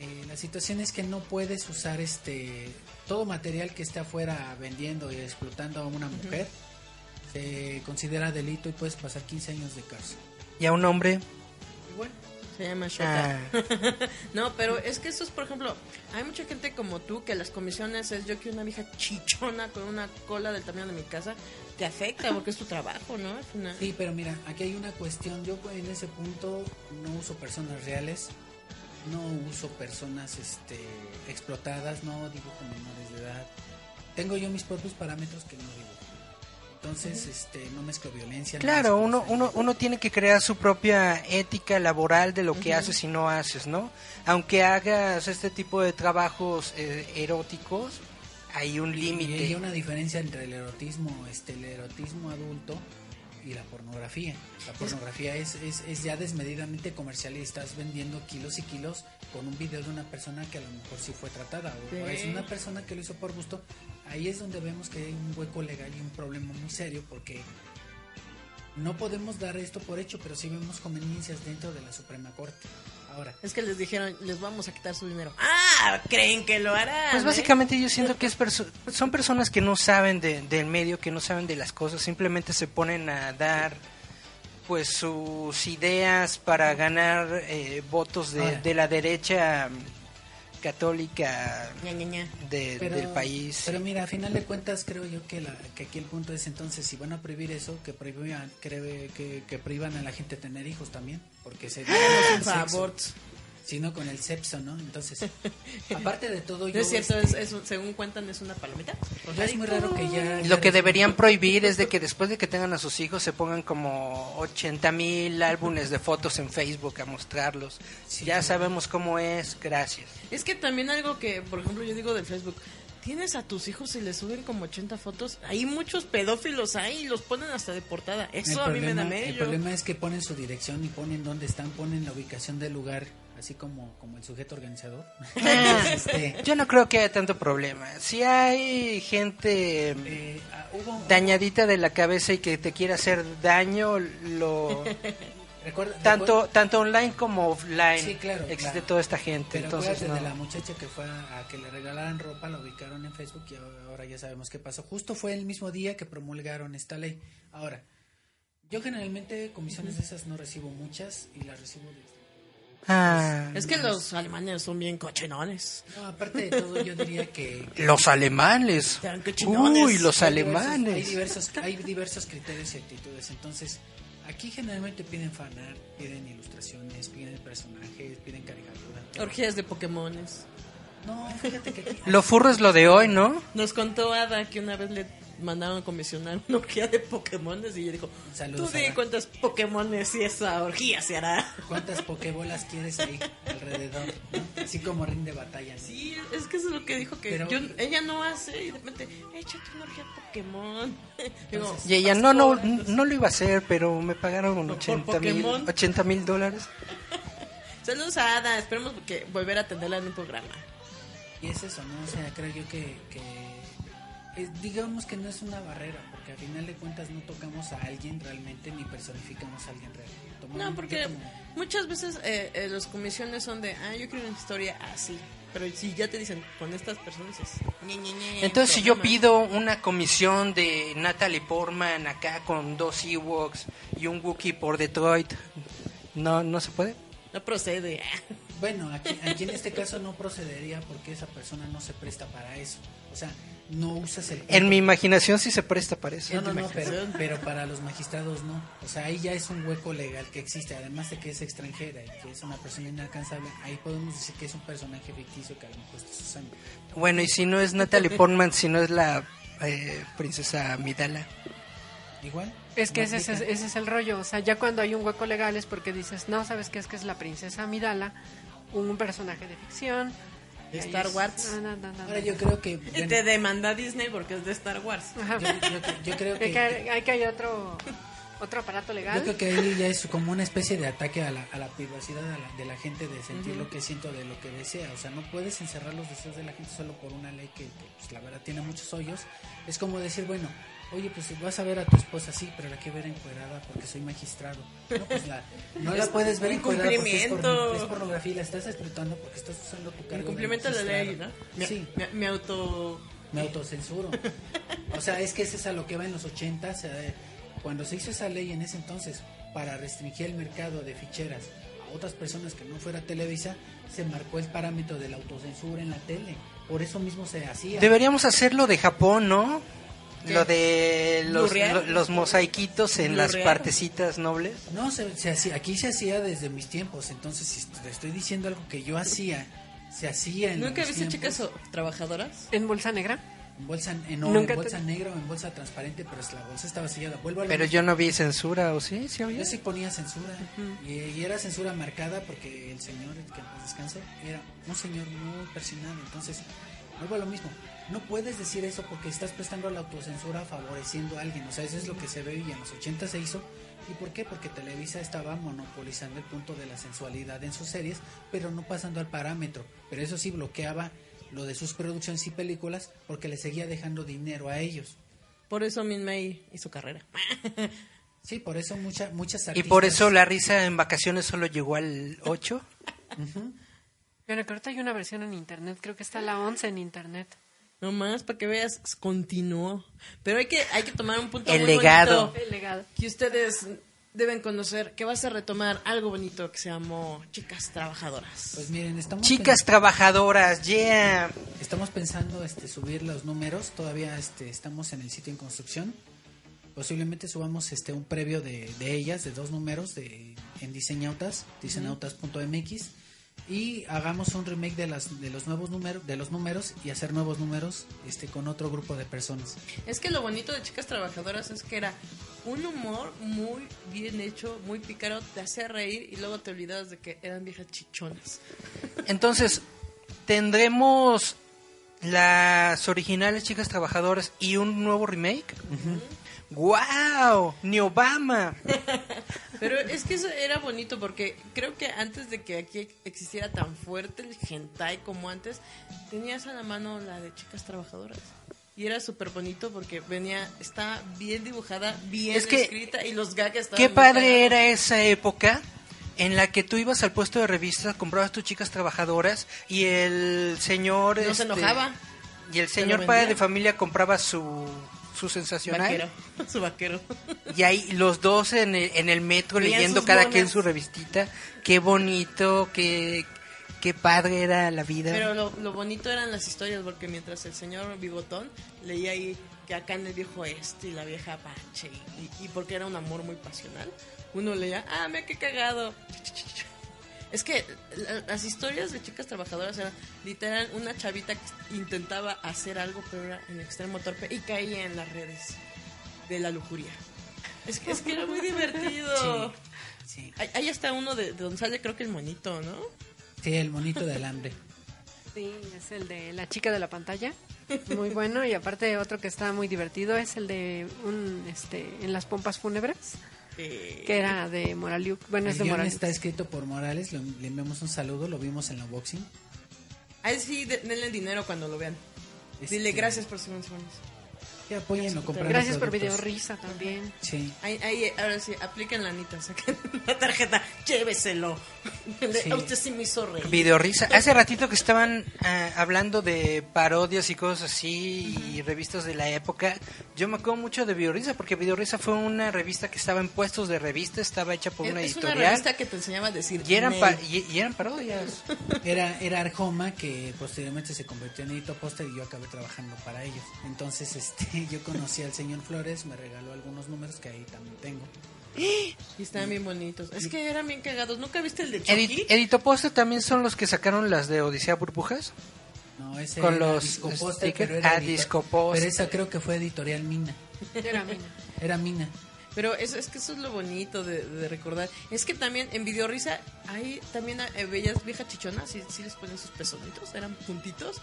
Eh, la situación es que no puedes usar este todo material que esté afuera vendiendo y explotando a una mujer. Se considera delito y puedes pasar 15 años de cárcel. ¿Y a un hombre? Bueno, Se llama Shota. Ah. (laughs) no, pero es que eso es, por ejemplo, hay mucha gente como tú que las comisiones es yo quiero una vieja chichona con una cola del tamaño de mi casa. Te afecta porque es tu trabajo, ¿no? Al final. Sí, pero mira, aquí hay una cuestión. Yo en ese punto no uso personas reales, no uso personas este, explotadas, no dibujo menores de edad. Tengo yo mis propios parámetros que no dibujo. Entonces, este, no mezclo violencia. no Claro, mezclo uno, uno, uno tiene que crear su propia ética laboral de lo que haces y no haces, ¿no? Aunque hagas este tipo de trabajos eh, eróticos, hay un Y hay límite. una diferencia entre el erotismo, este, el erotismo adulto y la pornografía. La pornografía es, es, es ya desmedidamente comercial y estás vendiendo kilos y kilos con un video de una persona que a lo mejor sí fue tratada o, o es una persona que lo hizo por gusto. Ahí es donde vemos que hay un hueco legal y un problema muy serio porque no podemos dar esto por hecho, pero sí vemos conveniencias dentro de la Suprema Corte. Ahora, Es que les dijeron, les vamos a quitar su dinero. Ah, creen que lo harán. Pues ¿eh? básicamente yo siento que es perso- son personas que no saben de- del medio, que no saben de las cosas, simplemente se ponen a dar pues sus ideas para ganar eh, votos de, la derecha católica Ña, ña, ña. de- Pero- del país. Pero mira, a final de cuentas creo yo que, la, que aquí el punto es entonces si van a prohibir eso, que prohíban, cree- que, que prohíban a la gente tener hijos también, porque se (gasps) Por favor. Sino con el sexo, ¿no? Entonces, (laughs) aparte de todo, No yo, es cierto, este, es, es- según cuentan es una palomita. yo es muy raro que ya... Lo ya que deberían prohibir es de que después de que tengan a sus hijos se pongan como 80 mil álbumes de fotos en Facebook a mostrarlos. Sí, ya sabemos cómo es, gracias. Es que también algo que, por ejemplo, yo digo del Facebook, tienes a tus hijos y les suben como 80 fotos, hay muchos pedófilos ahí y los ponen hasta de portada. El Eso a mí me da problema, el problema es que ponen su dirección y ponen dónde están, ponen la ubicación del lugar, así como, como el sujeto organizador. (laughs) Este, Yo no creo que haya tanto problema. Si hay gente eh, ah, hubo- dañadita de la cabeza y que te quiere hacer daño, lo (laughs) recuerda- tanto tanto online como offline Sí, claro, existe claro. toda esta gente. Pero Entonces acuérdate de no. la muchacha que fue a, a que le regalaran ropa, la ubicaron en Facebook y ahora ya sabemos qué pasó. Justo fue el mismo día que promulgaron esta ley. Ahora, yo generalmente comisiones de esas no recibo muchas y las recibo de Ah, Es que los alemanes son bien cochinones. No, aparte de todo, yo diría que... que los alemanes. Uy, los hay diversos- Hay alemanes. diversos, hay diversos criterios y actitudes. Entonces, aquí generalmente piden fanart, piden ilustraciones, piden personajes, piden caricaturas. Orgías de Pokémones. No, fíjate que aquí... (laughs) Lo furro es lo de hoy, ¿no? Nos contó Ada que una vez le mandaron a comisionar una orgía de Pokémones y ella dijo, Saludos, tú di Ada. cuántas Pokémones y esa orgía se hará. ¿Cuántas pokebolas quieres ahí alrededor? ¿no? Así como ring de batalla. ¿no? Sí, es que eso es lo que dijo que Pero- yo- ella no hace y de repente, échate una orgía de Pokémon. (laughs) Digo, Y ella, no, no, no lo iba a hacer, pero me pagaron ¿Por 80 mil, Pokémon? 80 mil dólares. (laughs) Saludos a Ada, esperemos que volver a atenderla en un programa. Y es eso, ¿no? O sea, creo yo que, que eh, digamos que no es una barrera, porque al final de cuentas no tocamos a alguien realmente ni personificamos a alguien real. Tomamos- No, porque como- muchas veces eh, eh, las comisiones son de, ah, yo quiero una historia así. Pero si ya te dicen, con estas personas es... ñe, ñe, ñe, Entonces, si yo pido una comisión de Natalie Portman acá con dos Ewoks y un Wookiee por Detroit, ¿no, no se puede? No procede. Bueno, aquí, aquí en este caso no procedería porque esa persona no se presta para eso. O sea, no usas el... En mi imaginación sí se presta para eso. No, no, no, pero, pero para los magistrados no. O sea, ahí ya es un hueco legal que existe, además de que es extranjera y que es una persona inalcanzable. Ahí podemos decir que es un personaje ficticio que a lo mejor estás usando. Bueno, y si no es Natalie Portman, si no es la eh, princesa Midala. Igual. Es que ese, es- ese es el rollo. O sea, ya cuando hay un hueco legal es porque dices, no, ¿sabes qué? Es que es la princesa Amidala, un personaje de ficción. De Star es- Wars. No, no, no, no, Ahora no. yo creo que... Y te demanda Disney porque es de Star Wars. Ajá. yo, yo- yo creo (laughs) Hay que... que, hay que hay otro, otro aparato legal. Yo creo que ahí ya es como una especie de ataque a la, a la privacidad de la, de la gente de sentir lo que siento de lo que desea. O sea, no puedes encerrar los deseos de la gente solo por una ley que, que, pues, la verdad tiene muchos hoyos. Es como decir, bueno, oye, pues vas a ver a tu esposa, sí, pero la quiero ver encuerada porque soy magistrado. No, pues la, no la puedes ver encuerada porque es, es pornografía y la estás explotando porque estás usando tu cargo. En de cumplimiento a la ley, ¿no? Me, Sí. me, me auto... Me autocensuro. O sea, es que ese es a lo que va en los 80 cuando se hizo esa ley en ese entonces para restringir el mercado de ficheras a otras personas que no fuera Televisa, se marcó el parámetro de la autocensura en la tele. Por eso mismo se hacía. Deberíamos hacerlo de Japón, ¿no? ¿Qué? Lo de los, los mosaiquitos en las partecitas nobles. No, se, se hacía, aquí se hacía desde mis tiempos. Entonces, si te estoy diciendo algo que yo hacía, se hacía en ¿Nunca viste chicas o- trabajadoras? En bolsa negra. En bolsa, en, no, Nunca en te- bolsa negra o en bolsa transparente, pero es- la bolsa estaba sellada. Vuelvo a lo Pero mismo. yo no vi censura, ¿o sí? ¿Sí había? Yo sí ponía censura y, y era censura marcada porque el señor, el que descanse, era un señor muy personal. Entonces, vuelvo a lo mismo. No puedes decir eso porque estás prestando a la autocensura favoreciendo a alguien. O sea, eso es lo que se ve y en los 80 se hizo. ¿Y por qué? Porque Televisa estaba monopolizando el punto de la sensualidad en sus series, pero no pasando al parámetro. Pero eso sí bloqueaba lo de sus producciones y películas porque le seguía dejando dinero a ellos. Por eso Min May hizo carrera. (laughs) Sí, por eso mucha, muchas Y por eso la risa en vacaciones solo llegó al 8. Bueno, que ahorita hay una versión en internet. Creo que está la 11 en internet. No más, para que veas, continuó. Pero hay que, hay que tomar un punto El muy legado. bonito El legado. que ustedes deben conocer, que vas a retomar algo bonito que se llamó Chicas Trabajadoras. Pues miren, estamos Chicas trabajadoras, yeah. Estamos pensando este, subir los números, todavía este, estamos en el sitio en construcción. Posiblemente subamos este un previo de, de ellas, de dos números de, en Diseñautas, diseñautas.mx y hagamos un remake de las de los nuevos números de los números y hacer nuevos números este con otro grupo de personas. Es que lo bonito de Chicas Trabajadoras es que era un humor muy bien hecho, muy pícaro, te hacía reír y luego te olvidabas de que eran viejas chichonas. Entonces, tendremos las originales chicas trabajadoras y un nuevo remake. ¡Wow! ¡Ni Obama! (laughs) Pero es que eso era bonito porque creo que antes de que aquí existiera tan fuerte el hentai como antes, tenías a la mano la de chicas trabajadoras. Y era súper bonito porque venía, está bien dibujada, bien Es que- escrita y los gags estaban Qué padre era esa época en la que tú ibas al puesto de revistas, comprabas tus chicas trabajadoras y el señor... No se este, enojaba. Y el señor padre de familia compraba su, su sensacional. Vaquero. (laughs) Su vaquero. Y ahí los dos en el, en el metro leyendo cada quien su revistita. Qué bonito, qué, qué padre era la vida. Pero lo, lo bonito eran las historias, porque mientras el señor Bigotón leía ahí que acá en el viejo este y la vieja Apache, y, y porque era un amor muy pasional, uno leía, ah, me qué cagado. Es que la- las historias de chicas trabajadoras eran literal una chavita que intentaba hacer algo, pero era en extremo torpe y caía en las redes de la lujuria. Es que, es que era muy divertido. Sí, Ahí, ahí está uno de, de donde sale, creo que el monito, ¿no? sí, el monito de alambre. Sí, es el de la chica de la pantalla. Muy bueno. Y aparte otro que está muy divertido es el de un, este, en las pompas fúnebres, que era de Moraliuk. Bueno, El es de guion Moraliuk. está escrito por Morales, le, le enviamos un saludo, lo vimos en la unboxing. A él sí, de- denle dinero cuando lo vean. Dile Este, gracias por su menciones. Que apoyen o compren Gracias por video risa también. Sí. Ahí, ahí, ahora sí, apliquen la anita, saquen (laughs) la tarjeta, lléveselo. (laughs) Sí. A usted sí me hizo reír. Videorrisa. (laughs) Hace ratito que estaban ah, hablando de parodias y cosas así y revistas de la época. Yo me acuerdo mucho de Videorrisa porque Videorrisa fue una revista que estaba en puestos de revista, estaba hecha por Es, una es una editorial revista que te enseñaba a decir. y eran pa- y, y eran parodias. Era, era Arjoma que posteriormente se convirtió en Edito Poster y yo acabé trabajando para ellos. Entonces este (laughs) yo conocí al señor Flores, me regaló algunos números que ahí también tengo. Y estaban bien bonitos. Es que eran bien cagados. ¿Nunca viste el de Chucky? Edit- Editoposter también son los que sacaron las de Odisea Burbujas. No, ese Con era los Disco Poster, stickers. pero era Ah, edito- Disco Poster. Pero esa creo que fue editorial Mina. Era mina. Era Mina. Pero eso, es que eso es lo bonito de, de recordar. Es que también en Videorrisa hay también eh, bellas viejas chichonas, sí, sí les ponen sus pezonitos, eran puntitos,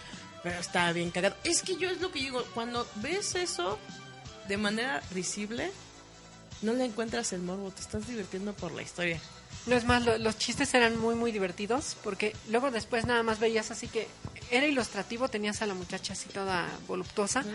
pero estaba bien cagado. Es que yo es lo que digo, cuando ves eso de manera risible, no le encuentras el morbo, te estás divirtiendo por la historia. No es más, lo- los chistes eran muy, muy divertidos, porque luego después nada más veías así que era ilustrativo, tenías a la muchacha así toda voluptuosa,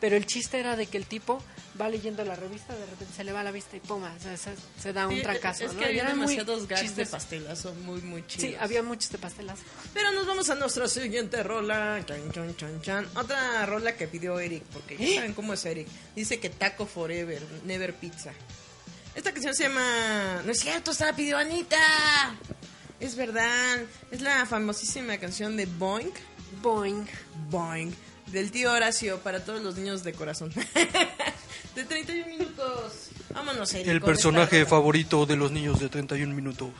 pero el chiste era de que el tipo va leyendo la revista, de repente se le va la vista y puma, se, se- se da un Sí, trancazo. es que había eran demasiados gags de pastelazo muy, muy chidos. Sí, había muchos de pastelazo. Pero nos vamos a nuestra siguiente rola. Chan, chan, chan, chan. Otra rola que pidió Eric, porque ya saben cómo es Eric. Dice que Taco Forever, Never Pizza. Esta canción se llama... No es cierto, esta la pidió Anita. Es verdad. Es la famosísima canción de Boing. Boing. Boing. Del tío Horacio para todos los niños de corazón. (laughs) de 31 minutos. Vámonos, Eric. El personaje favorito de los niños de 31 minutos.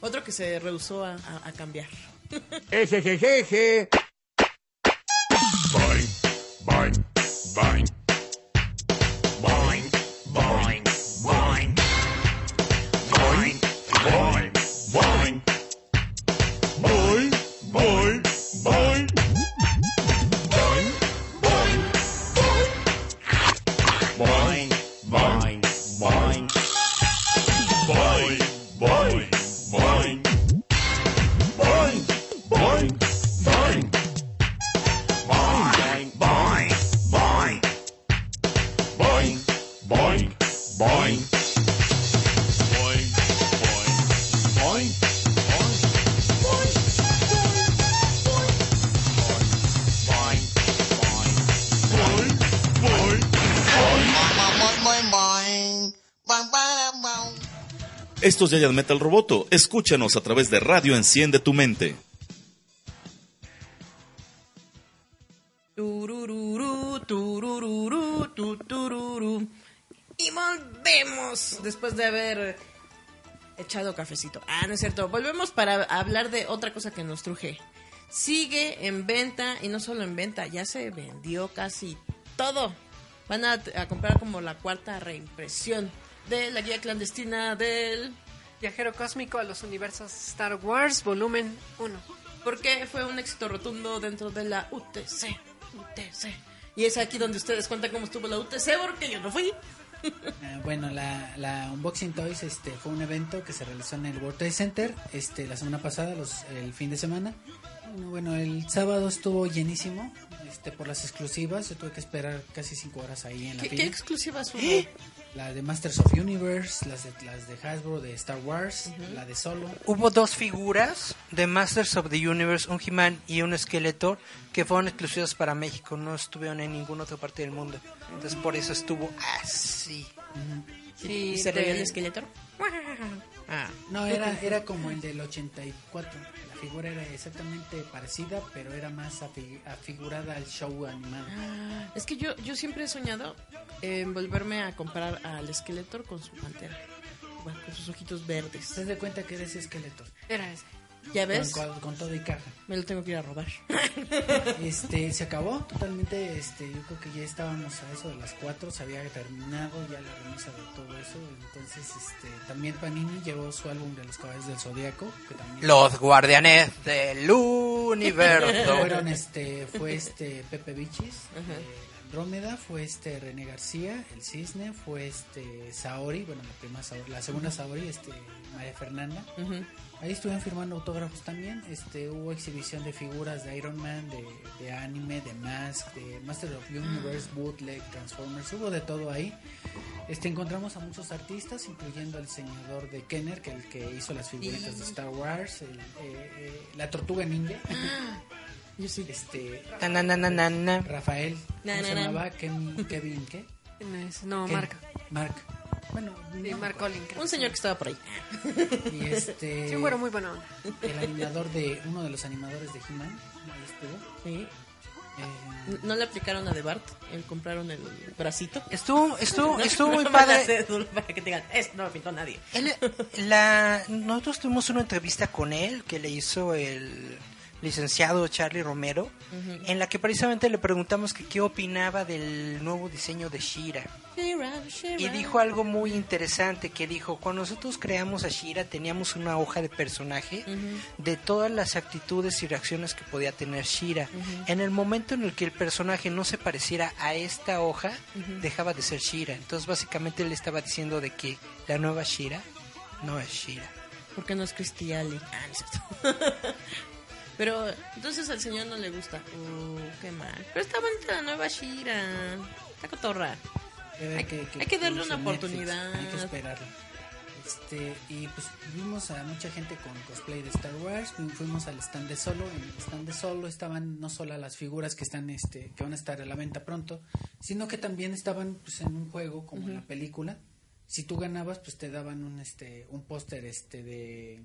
Otro que se rehusó a, a- a cambiar. (laughs) Ese es ese. Boing, Esto es Giant Metal Roboto. Escúchanos a través de Radio Enciende tu Mente. Y volvemos después de haber echado cafecito. Ah, no es cierto. Volvemos para hablar de otra cosa que nos truje. Sigue en venta y no solo en venta, ya se vendió casi todo. Van a comprar como la cuarta reimpresión de la guía clandestina del... Viajero cósmico a los universos Star Wars, volumen 1. Porque fue un éxito rotundo dentro de la UTC. UTC. Y es aquí donde ustedes cuentan cómo estuvo la UTC porque yo no fui. (laughs) Ah, bueno, la, la Unboxing Toys este, fue un evento que se realizó en el World Trade Center este, la semana pasada, los, el fin de semana. Bueno, el sábado estuvo llenísimo este, por las exclusivas. Yo tuve que esperar casi cinco horas ahí en la ¿Qué, qué fila. exclusivas hubo? La de Masters of Universe, las de, las de Hasbro de Star Wars, la de Solo. Hubo dos figuras de Masters of the Universe, un He-Man y un Skeletor, que fueron exclusivas para México, no estuvieron en ninguna otra parte del mundo. Entonces por eso estuvo así. Sí, ¿Y se reía el esqueleto? (laughs) Ah. No, era, era como el del 84. La figura era exactamente parecida, pero era más afi- afigurada al show animado. Es que yo, yo siempre he soñado en volverme a comprar al Skeletor con su pantera. Bueno, con sus ojitos verdes. ¿Te das cuenta que eres esqueleto? Era ese. ¿Ya ves? Con, con- con todo y caja. Me lo tengo que ir a robar. (laughs) Este, se acabó totalmente, este, yo creo que ya estábamos a eso de las 4, se había terminado ya la remisa de todo eso, entonces, este, también Panini llevó su álbum de los caballos del que también Los guardianes del universo. (laughs) fueron, este, fue este Pepe Bichis, eh, Andrómeda, fue este René García, el Cisne, fue este Saori, bueno, la primera Saori, la segunda Saori, este, María Fernanda, Ujú. Ahí estuvieron firmando autógrafos también. Este, hubo exhibición de figuras de Iron Man, de, de anime, de Mask, de Master of Universe, Bootleg, Transformers. Hubo de todo ahí. Este, encontramos a muchos artistas, incluyendo al diseñador de Kenner, que el que hizo las figuritas de Star Wars, el, eh, eh, la Tortuga Ninja. Yo sí. Este, Na, na, na, na, na, na. Rafael, Na, ¿cómo se na, na. llamaba? Ken- Kevin, ¿qué? ¿Quién es? No, Ken- Marca. Mark. Bueno, no, Mark Collin. creo Un señor que estaba por ahí. Y este, (laughs) Sí, muy bueno. el animador de, uno de los animadores de He-Man, ahí estuvo. Sí. Eh, ¿No le aplicaron a De Bart? ¿Le compraron el bracito? Estuvo, estuvo, (laughs) estuvo muy No la padre. Para que te digan, es, no lo pintó nadie. Él- la, nosotros tuvimos una entrevista con él que le hizo el licenciado Charlie Romero, en la que precisamente le preguntamos que qué opinaba del nuevo diseño de Shira. Y dijo algo muy interesante, que dijo, cuando nosotros creamos a Shira teníamos una hoja de personaje de todas las actitudes y reacciones que podía tener Shira. En el momento en el que el personaje no se pareciera a esta hoja, dejaba de ser Shira. Entonces básicamente él estaba diciendo de que la nueva Shira no es Shira. ¿Por qué no es? Ah, no. (laughs) Pero entonces al señor no le gusta. Uh, qué mal. Pero está bonita la nueva Shira. Está cotorra. Hay que- hay que darle una oportunidad. Hay que esperarlo. Este, y pues vimos a mucha gente con cosplay de Star Wars. fu- Fuimos al stand de solo. En el stand de solo estaban no solo las figuras que están, este, que van a estar a la venta pronto, sino que también estaban pues, en un juego como en la película. Si tú ganabas, pues te daban un, este, un póster, este, de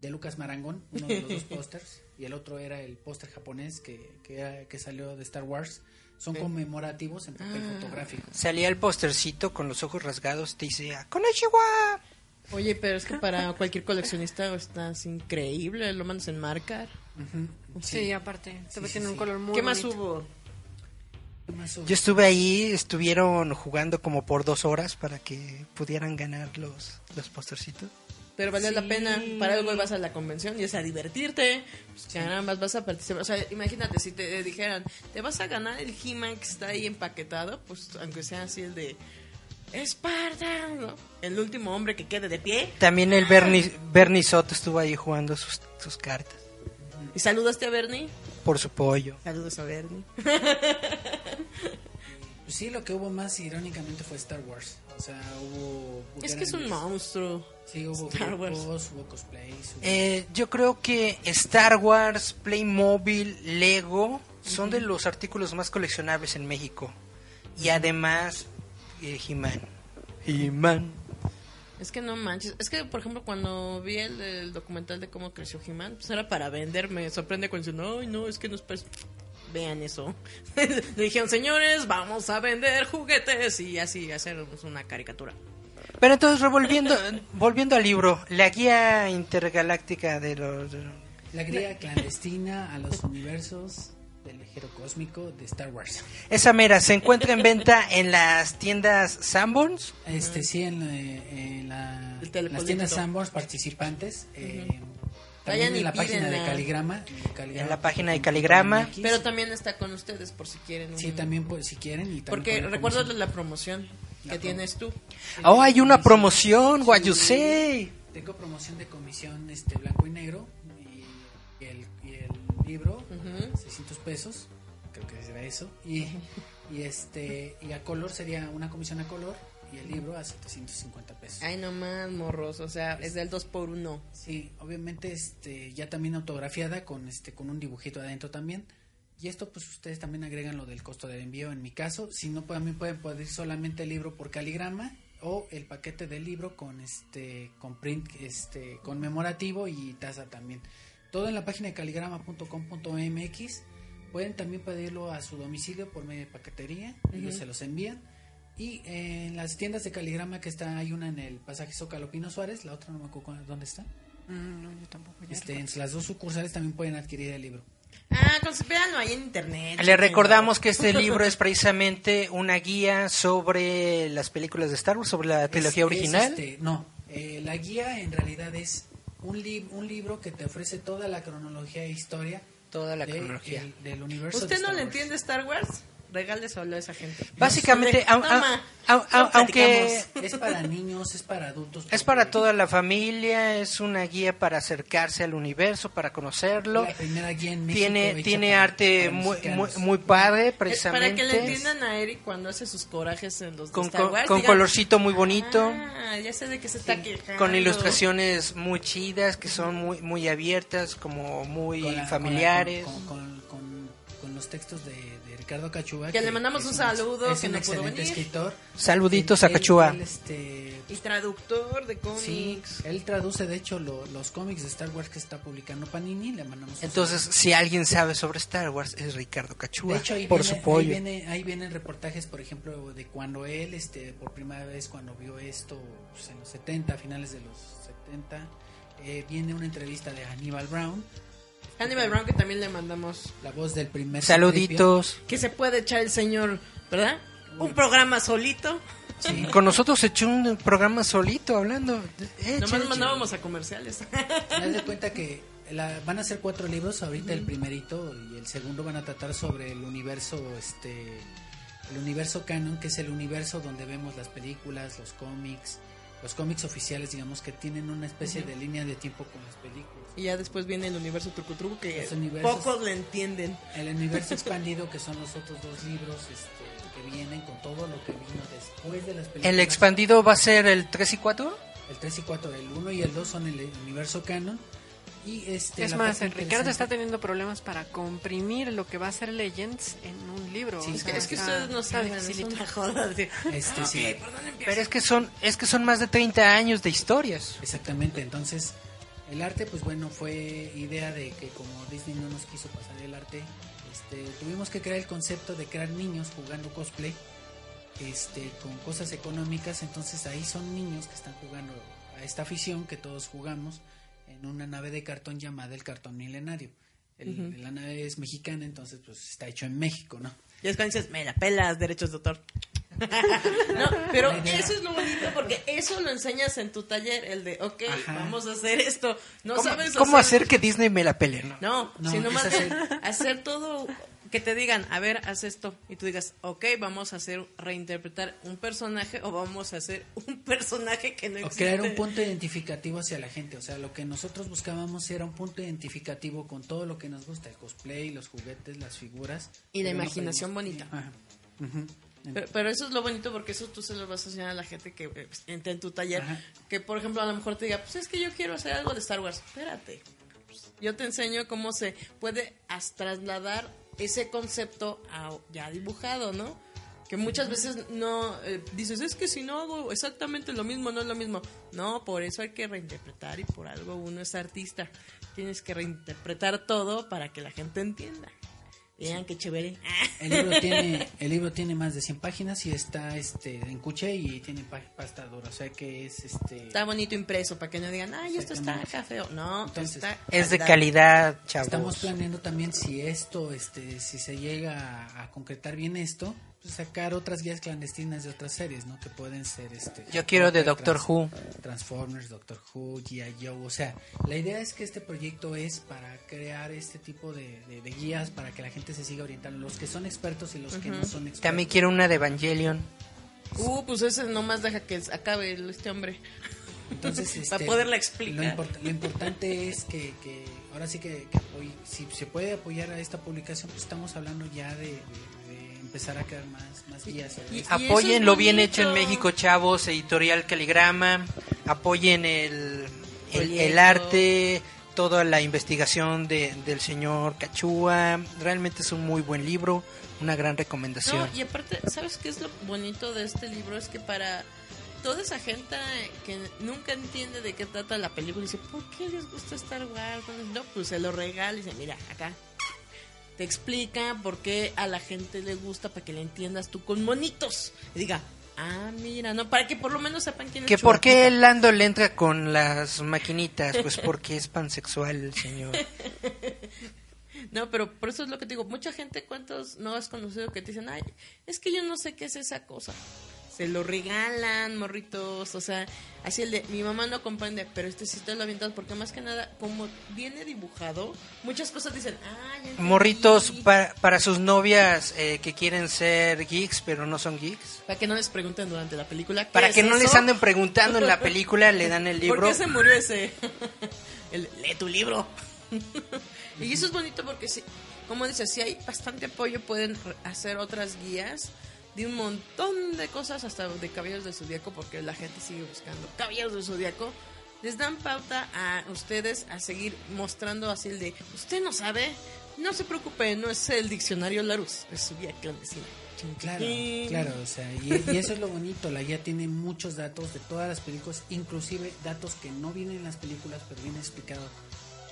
de Lucas Marangón, uno de los dos (laughs) pósters, y el otro era el póster japonés que, que, era- que salió de Star Wars. Son conmemorativos en papel fotográfico. Salía el postercito con los ojos rasgados, te decía, ¡Konnichiwa! Oye, pero es que (laughs) para cualquier coleccionista estás increíble. Lo mandas en marcar. Sí, aparte. Se sí, tiene un sí. color muy ¿Qué más bonito. más hubo? Yo estuve ahí, estuvieron jugando como por dos horas para que pudieran ganar los, los postercitos. Pero vale la pena. Para algo vas a la convención y es a divertirte. Pues, caramba, vas a participar. O sea, imagínate si te dijeran, te vas a ganar el He-Man que está ahí empaquetado, pues aunque sea así el de Esparta, ¿no? El último hombre que quede de pie. También el Bernie, Bernie Soto estuvo ahí jugando sus, sus cartas. ¿Y saludaste a Bernie? Por su pollo. Saludos a Bernie. (laughs) Pues sí, lo que hubo más irónicamente fue Star Wars. O sea, hubo... es que es un monstruo. Sí, hubo Star grupos, Wars. hubo cosplays. hubo- Eh, yo creo que Star Wars, Playmobil, Lego son de los artículos más coleccionables en México. Y además, eh, He-Man. He-Man. Es que no manches. Es que, por ejemplo, cuando vi el, el documental de cómo creció He-Man, pues era para vender. Me sorprende cuando dicen, ay, no, es que nos parece... Vean eso. (laughs) Le dijeron, señores, vamos a vender juguetes y así hacer una caricatura. Pero entonces, revolviendo, volviendo al libro, la guía intergaláctica de los... La guía clandestina a los universos del viajero cósmico de Star Wars. Esa mera, se encuentra en venta en las tiendas Sanborns. Este sí, en, eh, en la- las tiendas Sanborns participantes. eh, Vayan también y en la página de pídenla. Caligrama. En la página de Caligrama. Pero también está con ustedes por si quieren. un- Sí, también pues, si quieren. Y también Porque comisión. la promoción Promo- tienes tú. Oh, hay una promoción, what you say. Tengo promoción de comisión este blanco y negro y, el, y el libro, 600 pesos, creo que será eso. Y, y este y a color sería una comisión a color y el libro a 750 pesos. Ay, no más, morros. O sea, es del 2 por 1 Sí, obviamente este ya también autografiada con este con un dibujito adentro también. Y esto pues ustedes también agregan lo del costo del envío en mi caso, si no pues, también pueden pedir solamente el libro por caligrama o el paquete del libro con este con print este conmemorativo y taza también. Todo en la página de caligrama.com.mx. Pueden también pedirlo a su domicilio por medio de paquetería, ellos se los envían. Y en las tiendas de caligrama que está, hay una en el pasaje Zócalo Pino Suárez, la otra no me acuerdo dónde está. Mm, no, yo tampoco. ya Este, en las dos sucursales también pueden adquirir el libro. Ah, véanlo ahí en internet. Le recordamos que este (laughs) libro es precisamente una guía sobre las películas de Star Wars, sobre la trilogía Es- es, original. este, no, eh, la guía en realidad es un, li- un libro que te ofrece toda la cronología e historia Toda la de- cronología. el- del universo. ¿Usted de no le Wars. entiende Star Wars? Regale solo a esa gente. Básicamente, Toma, au- au- lo aunque. Es para niños, es para adultos. es para toda la familia, es una guía para acercarse al universo, para conocerlo. La primera guía en México Tiene, tiene para- arte para muy, muy, muy padre, Eh, precisamente. Para que le entiendan a Eric cuando hace sus corajes en los de con, Star Wars. con colorcito muy bonito. Ah, ya sé de qué se está quejando. con ilustraciones muy chidas que son muy muy abiertas como muy Con la- familiares Con, con- con- con los textos de Ricardo Cachúa. Que le mandamos es un saludo, Es que un no pudo excelente venir. escritor. Saluditos Él- a Cachúa. él, este, Y traductor de cómics. Sí, él traduce de hecho lo- los cómics de Star Wars que está publicando Panini, le mandamos un entonces si alguien sabe sobre Star Wars es Ricardo Cachúa De hecho, ahí, por viene, su pollo ahí, viene- ahí vienen reportajes, por ejemplo, de cuando él, este, por primera vez, cuando vio esto, pues, en los 70, a finales de los 70, eh, viene una entrevista de Hannibal Brown, Hannibal Brown, que también le mandamos. la voz del primer saluditos Que se puede echar el señor, ¿verdad? Un programa solito. Sí. con nosotros echó un programa solito hablando Eh, Nomás che, mandábamos a comerciales. Haz (laughs) de cuenta que la- van a ser cuatro libros, ahorita el primerito y el segundo van a tratar sobre el universo, este, el universo canon, que es el universo donde vemos las películas, los cómics, los cómics oficiales, digamos, que tienen una especie de línea de tiempo con las películas. Y ya después viene el universo trucutruco que Los universos- pocos le entienden. El universo (laughs) expandido, que son los otros dos libros este, que vienen con todo lo que vino después de las películas. el expandido va a ser el 3 y 4 El 3 y 4, el 1 y el 2 son el universo canon. Y este, Es más, Ricardo está teniendo problemas para comprimir lo que va a ser Legends en un libro. Sí, o es sea, Es que ustedes no saben, es una (laughs) joda. de- Este, pero es que son es que son más de 30 años de historias Exactamente, entonces el arte pues bueno fue idea de que como Disney no nos quiso pasar el arte, este, tuvimos que crear el concepto de crear niños jugando cosplay este, con cosas económicas, entonces ahí son niños que están jugando a esta afición que todos jugamos en una nave de cartón llamada el cartón milenario. El- La nave es mexicana, entonces pues está hecho en México, ¿no? Y es cuando dices, me la pelas, derechos de autor. (laughs) no, pero eso es lo bonito porque eso lo enseñas en tu taller, el de, ok, Ajá. vamos a hacer esto. No ¿Cómo, sabes cómo hacer que Disney me la pele? no? No, No, sino más hacer- hacer todo, que te digan, a ver, haz esto, y tú digas, ok, vamos a hacer, reinterpretar un personaje o vamos a hacer (laughs) un personaje que no O existe. crear un punto identificativo hacia la gente. O sea, lo que nosotros buscábamos era un punto identificativo con todo lo que nos gusta: el cosplay, los juguetes, las figuras. Y la imaginación bonita. Ajá. Pero, pero eso es lo bonito porque eso tú se lo vas a enseñar a la gente que eh, pues, entre en tu taller. Ajá. Que por ejemplo a lo mejor te diga, pues es que yo quiero hacer algo de Star Wars. Espérate. Pues, Yo te enseño cómo se puede as- trasladar ese concepto a ya dibujado, ¿no? Que muchas veces no eh, dices, es que si no hago exactamente lo mismo, no es lo mismo. No, por eso hay que reinterpretar y por algo uno es artista. Tienes que reinterpretar todo para que la gente entienda. Vean qué chévere. (laughs) El libro, tiene, el libro tiene más de 100 páginas y está este en cuché y tiene pa- pasta dura. O sea que es este. Está bonito impreso para que no digan, ay, esto está acá feo. No, Entonces, está Es de calidad, Estamos chavos. planeando también si esto, este, si se llega a, a concretar bien esto, sacar otras guías clandestinas de otras series, ¿no? Que pueden ser, este. Yo quiero de Trans- Doctor Who. Transformers, Doctor Who, G.I. Joe, o sea, la idea es que este proyecto es para crear este tipo de, de- de guías para que la gente se siga orientando, los que son expertos y los que no son expertos. También quiero una de Evangelion. Uh, pues ese nomás deja que acabe este hombre. Entonces, (laughs) Para este, poderla Lo, explicar. import- lo importante es que, que ahora sí que, que apoy- si se puede apoyar a esta publicación, pues estamos hablando ya de- de empezar a crear más, más guías. Y- Apoyen lo bien hecho en. México, chavos, editorial Caligrama. Apoyen el, el, arte, toda la investigación de, del señor Cachúa. Realmente es un muy buen libro, una gran recomendación. No, y aparte, ¿sabes qué es lo bonito de este libro? Es que para toda esa gente que nunca entiende de qué trata la película, dice, ¿por qué les gusta Star Wars? No, pues se lo regala y dice, mira, acá. Te explica por qué a la gente le gusta, para que le entiendas tú con monitos. Y diga, ah, mira, no, para que por lo menos sepan quién es ¿Que por qué Lando le entra con las maquinitas? Pues porque es pansexual el señor. (laughs) No, pero por eso es lo que te digo. Mucha gente, ¿cuántos no has conocido que te dicen, ay, es que yo no sé qué es esa cosa? Se lo regalan, morritos. O sea, así el de, mi mamá no comprende, pero este sí te lo avientas porque más que nada, como viene dibujado, muchas cosas dicen, ah, ya entendí". Morritos para, para sus novias eh, que quieren ser geeks, pero no son geeks. Para que no les pregunten durante la película. ¿qué Para es que no les anden preguntando en la película, le dan el (laughs) libro. ¿Por qué se murió ese? (laughs) El- lee tu libro. (laughs) y eso es bonito porque, sí, como dices, si hay bastante apoyo, pueden hacer otras guías de un montón de cosas, hasta de caballeros del zodiaco, porque la gente sigue buscando caballeros del zodiaco. Les dan pauta a ustedes a seguir mostrando así el de, usted no sabe, no se preocupe, no es el diccionario Larus, es su guía clandestina. Claro, claro, o sea, y, y eso es lo bonito, la guía tiene muchos datos de todas las películas, inclusive datos que no vienen en las películas, pero viene explicado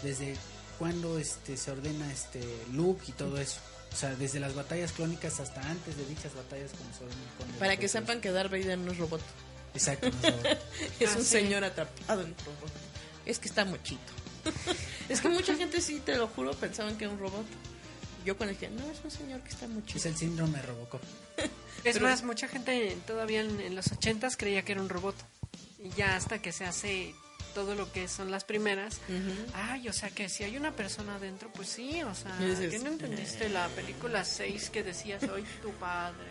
desde cuándo este se ordena este look y todo eso. O sea, desde las batallas clónicas hasta antes de dichas batallas con Para que sepan que Darth Vader no es robot. Exacto, no. Es Ah, (laughs) un sí. señor atrapado en un robot. Es que está mochito. (laughs) es que mucha gente sí, te lo juro, pensaban que era un robot. Yo cuando dije, no, es un señor que está mochito. es el síndrome Robocop. (laughs) Es Pero- más, mucha gente todavía en, en los ochentas creía que era un robot. Y ya hasta que se hace todo lo que son las primeras. Ujú. Ay, o sea que si hay una persona adentro, pues sí, o sea, dices, ¿qué no entendiste la película 6 que decía soy tu padre?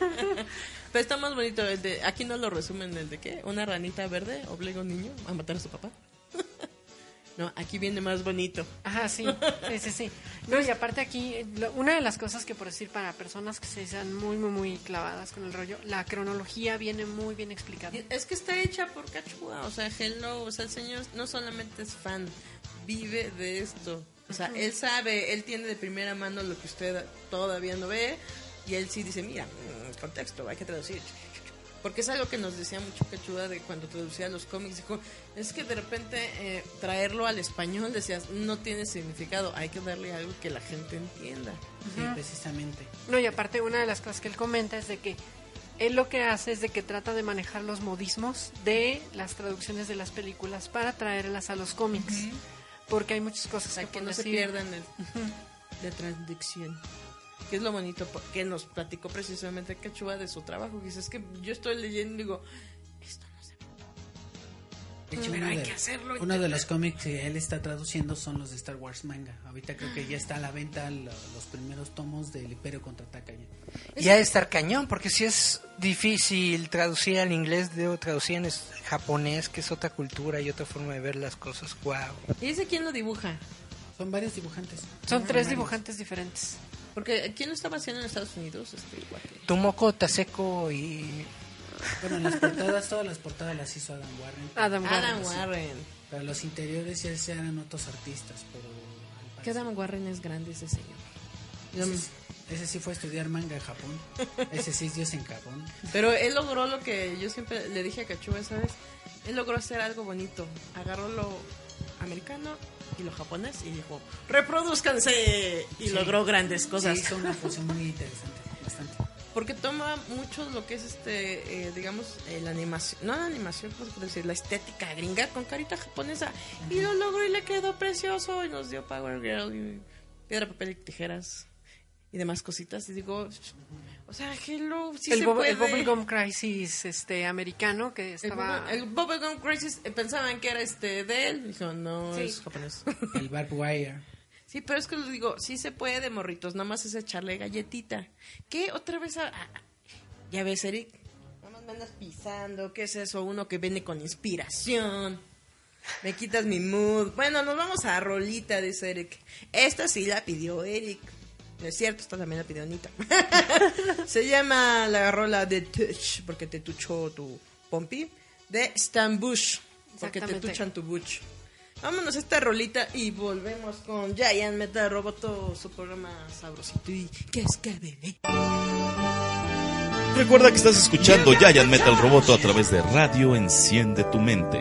(laughs) Pero está más bonito el de, aquí no lo resumen el de qué, una ranita verde obliga a un niño a matar a su papá. (laughs) no, aquí viene más bonito. Ajá, sí, sí, sí, sí. No, y aparte aquí, lo- una de las cosas que por decir para personas que se sean muy, muy, muy clavadas con el rollo, la cronología viene muy bien explicada. Es que está hecha por Cachua, o sea, hello, o sea, el señor no solamente es fan, vive de esto. O sea, él sabe, él tiene de primera mano lo que usted todavía no ve y él sí dice, mira, mm, contexto, hay que traducir. Porque es algo que nos decía mucho Cachua de cuando traducía los cómics. Dijo, es que de repente eh, traerlo al español, decías, no tiene significado, hay que darle algo que la gente entienda. Sí, precisamente. No, y aparte una de las cosas que él comenta es de que él lo que hace es de que trata de manejar los modismos de las traducciones de las películas para traerlas a los cómics. Porque hay muchas cosas O sea, que, que no se pierdan el, de traducción. Que es lo bonito po- que nos platicó precisamente Cachua de su trabajo. Es que yo estoy leyendo y digo, esto no se De hecho, Pero uno, hay de, que hacerlo y uno de los cómics que él está traduciendo son los de Star Wars manga. Ahorita creo que ya está a la venta lo- los primeros tomos del Imperio contraataca ya. Ya de estar cañón, porque si es difícil traducir al inglés, debo traducir en es- japonés, que es otra cultura y otra forma de ver las cosas. Wow. ¿Y dice quién lo dibuja? Son varios dibujantes. Son tres varios. dibujantes diferentes. Porque ¿quién lo estaba haciendo en Estados Unidos? Este, cuate? Tomoko Taseko y Bueno, en las portadas, todas las portadas las hizo Adam Warren. Adam Warren. Adam Warren. Para los interiores ya se eran otros artistas, pero... Que Adam Warren es grande ese señor. Ese, sí- ese sí fue a estudiar manga en Japón. (laughs) Ese sí es Dios en Japón. Pero él logró lo que yo siempre le dije a Cachua, ¿sabes? Él logró hacer algo bonito. Agarró lo americano y lo japonés y dijo, reproduzcanse. Y Sí. logró grandes cosas. Sí, hizo una fusión muy interesante, bastante. Porque toma mucho lo que es este, eh, digamos, eh, la animación, no la animación, ¿cómo se puede decir? La estética gringa con carita japonesa. Y lo logró y le quedó precioso. Y nos dio Power Girl y piedra, papel y tijeras y demás cositas. Y digo, o sea, hello, sí el, se puede. el Bubblegum Crisis este, americano que El estaba... Bubble- el Bubblegum Crisis eh, pensaban que era este de él. Dijo, no, Sí. es japonés. El Barbed Wire. (laughs) Sí, pero es que les digo, sí se puede, morritos, nada más es echarle galletita. ¿Qué otra vez? a- a- ya ves, Eric, nada más me andas pisando, ¿qué es eso? Uno que viene con inspiración. Me quitas mi mood. Bueno, nos vamos a Rolita, dice Eric. Esta sí la pidió Eric. No es cierto, esta también la pidió Anita. (laughs) Se llama la rola de Touch, porque te tuchó tu pompi, de Stan Bush, porque te tuchan tu buch. Vámonos a esta rolita y volvemos con Giant Metal Roboto, su programa sabrosito y que es que bebé. Recuerda que estás escuchando Giant Metal Roboto a través de Radio Enciende tu Mente.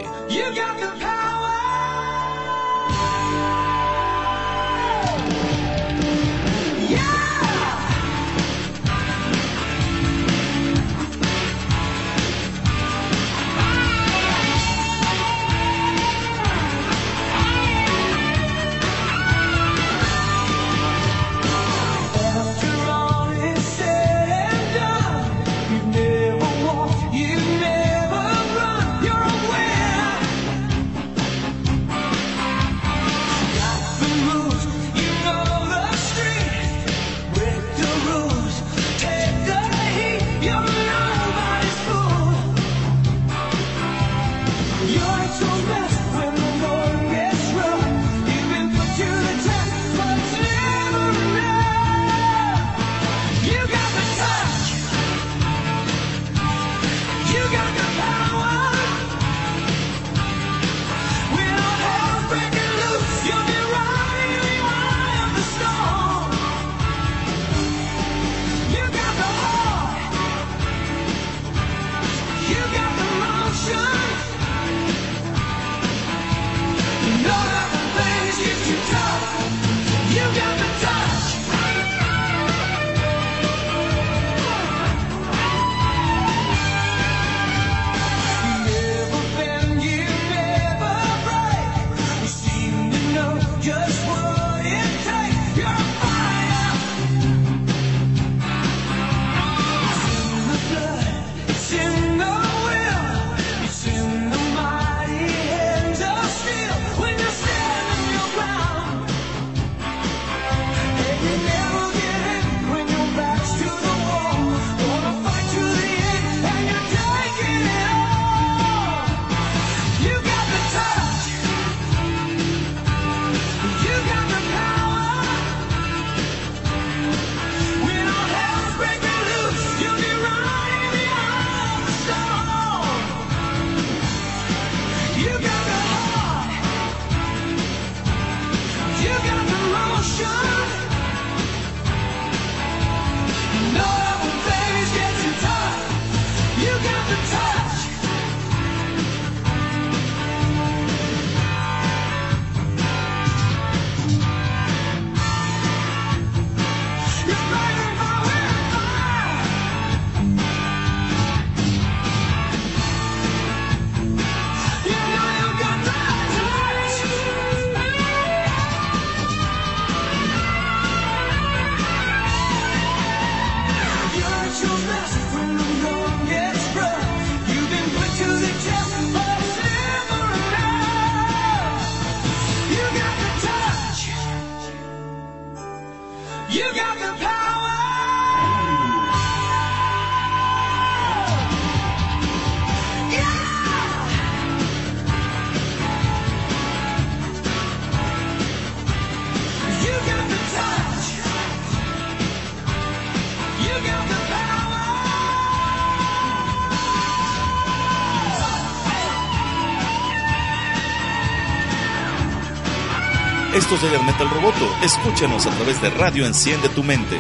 Esto es Giant Metal Roboto. Escúchanos a través de Radio Enciende tu Mente.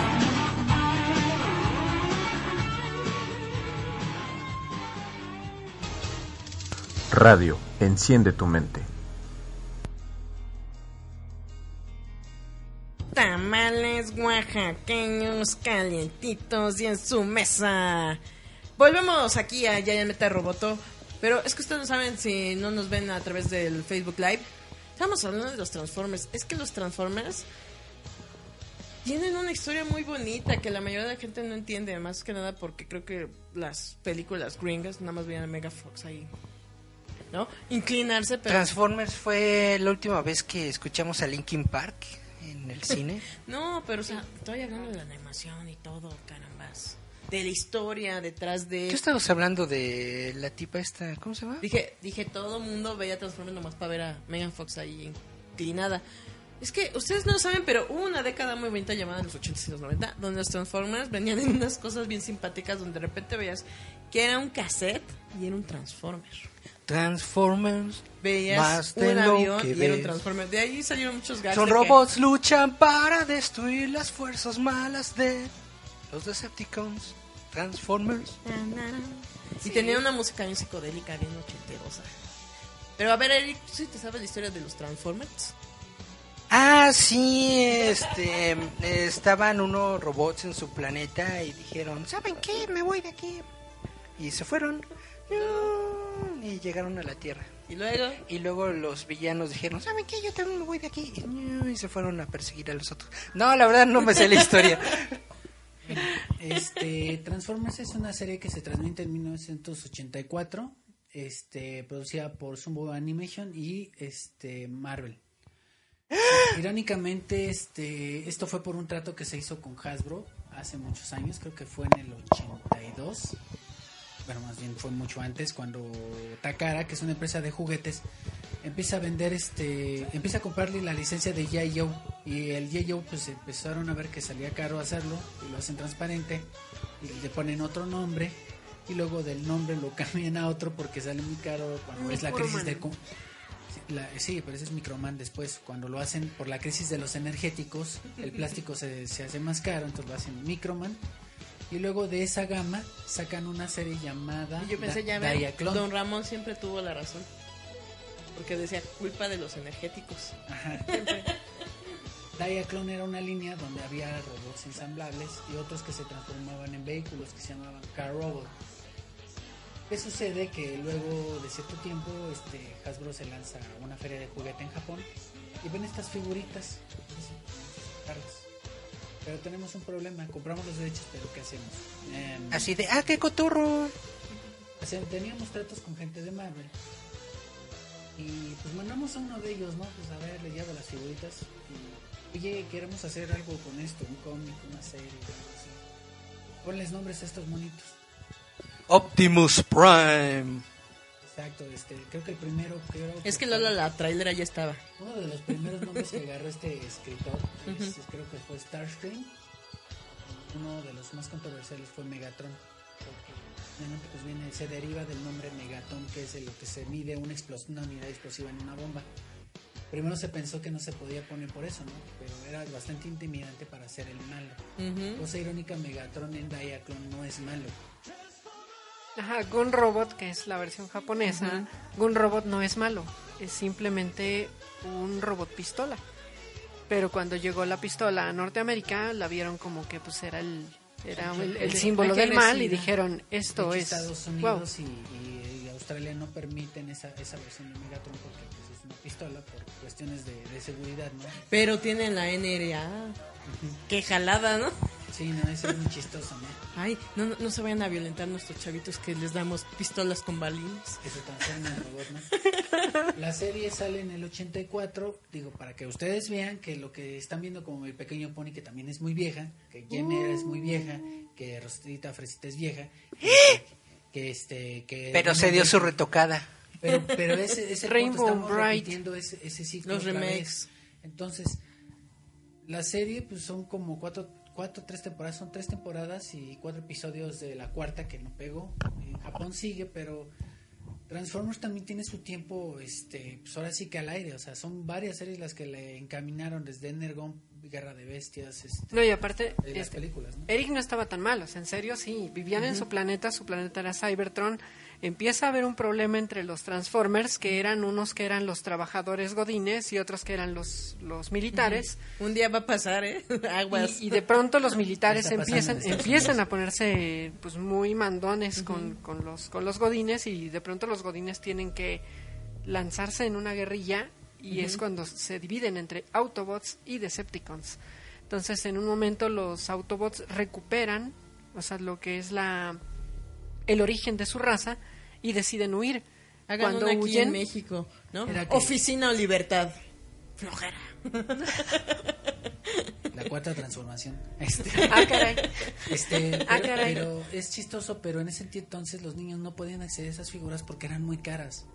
Radio, enciende tu mente. Tamales oaxaqueños calientitos y en su mesa. Volvemos aquí a Giant Metal Roboto. Pero es que ustedes no saben si no nos ven a través del Facebook Live. Estamos hablando de los Transformers. Es que los Transformers tienen una historia muy bonita que la mayoría de la gente no entiende. Más que nada porque creo que las películas gringas nada más veían a Mega Fox ahí. ¿No? Inclinarse, pero. Transformers fue la última vez que escuchamos a Linkin Park en el cine. (laughs) No, pero o sea, estoy hablando de la animación y todo, carambas. De la historia detrás de. Tú estabas hablando de la tipa esta, ¿cómo se llama? Dije, dije, todo mundo veía Transformers nomás para ver a Megan Fox ahí inclinada. Es que ustedes no lo saben, pero hubo una década muy bonita llamada los 80 y los 90, donde los Transformers venían en unas cosas bien simpáticas, donde de repente veías que era un cassette y era un Transformer. Transformers. Veías más de un avión que y era un. Transformer. De ahí salieron muchos gags. Son de que- robots, luchan para destruir las fuerzas malas de los Decepticons. Transformers. Y tenía una música bien psicodélica, bien ochenterosa. Pero a ver, Eric, ¿tú sí te sabes la historia de los Transformers? Ah, sí, este, estaban unos robots en su planeta y dijeron, ¿saben qué? Me voy de aquí. Y se fueron. Y llegaron a la Tierra. Y luego, Y luego los villanos dijeron, ¿saben qué? Yo también me voy de aquí. Y se fueron a perseguir a los otros. No, la verdad no me sé la historia. (laughs) Este, Transformers es una serie que se transmite en 1984, este, producida por Sunbow Animation y este Marvel. Irónicamente, este, esto fue por un trato que se hizo con Hasbro hace muchos años, creo que fue en el 82. Bueno, más bien fue mucho antes cuando Takara, que es una empresa de juguetes, empieza a vender este, empieza a comprarle la licencia de G.I. Joe y el G.I. Joe pues empezaron a ver que salía caro hacerlo y lo hacen transparente y le ponen otro nombre y luego del nombre lo (laughs) cambian a otro porque sale muy caro cuando es la crisis de la- sí, pero ese es Microman después cuando lo hacen por la crisis de los energéticos el plástico se, se hace más caro entonces lo hacen Microman y luego de esa gama sacan una serie llamada y yo pensé, Da- ya ven, Diaclone. Don Ramón siempre tuvo la razón. Porque decía culpa de los energéticos. Ajá. Diaclone era una línea donde había robots ensamblables y otros que se transformaban en vehículos que se llamaban Car Robot. ¿Qué sucede? Que luego de cierto tiempo este Hasbro se lanza a una feria de juguete en Japón y ven estas figuritas. dicen, "Vamos a sacarlas". Pero tenemos un problema, compramos los derechos, pero ¿qué hacemos? Em, Así de, ah, qué cotorro. teníamos tratos con gente de Marvel. Y pues mandamos a uno de ellos, ¿no? Pues a ver, le llevo las figuritas. Y, oye, queremos hacer algo con esto, un cómic, una serie, algo así. Ponles nombres a estos monitos. Optimus Prime. Exacto, este, creo que el primero, creo Es que fue- Lola, la trailera ya estaba. Uno de los primeros nombres que agarró este escritor, es- creo que fue Starscream. Uno de los más controversiales fue Megatron, porque pues viene, se deriva del nombre Megatron, que es de lo que se mide una, unidad explosiva en una bomba. Primero se pensó que no se podía poner por eso, ¿no? Pero era bastante intimidante para hacer el malo. Ujú. Cosa irónica, Megatron en Diaclone no es malo. Ajá, Gun Robot, que es la versión japonesa, Gun Robot no es malo, es simplemente un robot pistola. Pero cuando llegó la pistola a Norteamérica, la vieron como que pues era el era el, el símbolo del mal y dijeron, esto es... Estados wow. Unidos y, y- y Australia no permiten esa, esa versión de Megatron porque pues, es una pistola por cuestiones de, de seguridad, ¿no? Pero tienen la NRA. Qué jalada, ¿no? Sí, no, eso es muy chistoso, ¿no? Ay, no, no, no se vayan a violentar nuestros chavitos que les damos pistolas con balines. Que se transforma en robot, ¿no? (laughs) La serie sale en el 84, digo, para que ustedes vean que lo que están viendo como mi pequeño pony, que también es muy vieja, que Jenner es muy vieja, que Rosita Fresita es vieja, que, que este, que... Pero se dio su retocada. Pero, pero ese, ese Rainbow punto, estamos Bright. repitiendo ese, ese ciclo Los remakes. vez. Entonces, la serie pues son como cuatro, cuatro, tres temporadas, son tres temporadas y cuatro episodios de la cuarta que no pegó. En Japón sigue, pero Transformers también tiene su tiempo, este, pues ahora sí que al aire, o sea, son varias series las que le encaminaron desde Energon, Guerra de Bestias, este, No, y aparte, de las este, películas, ¿no? Eric no estaba tan mal, o sea, en serio, sí, vivían en su planeta, su planeta era Cybertron. Empieza a haber un problema entre los Transformers, que eran unos que eran los trabajadores godines y otros que eran los, los militares. Un día va a pasar, ¿eh? (laughs) Aguas. Y, y de pronto los militares empiezan, empiezan a ponerse pues muy mandones con, con los, con los godines y de pronto los godines tienen que lanzarse en una guerrilla y es cuando se dividen entre Autobots y Decepticons. Entonces en un momento los Autobots recuperan, o sea, lo que es la el origen de su raza y deciden huir. Hagan Cuando una aquí huyen, en México, ¿no? Era que- Oficina o Libertad. Flojera. La cuarta transformación. Este, Ah, caray. Este, Ah, pero, caray. pero es chistoso, pero en ese ti- entonces los niños no podían acceder a esas figuras porque eran muy caras.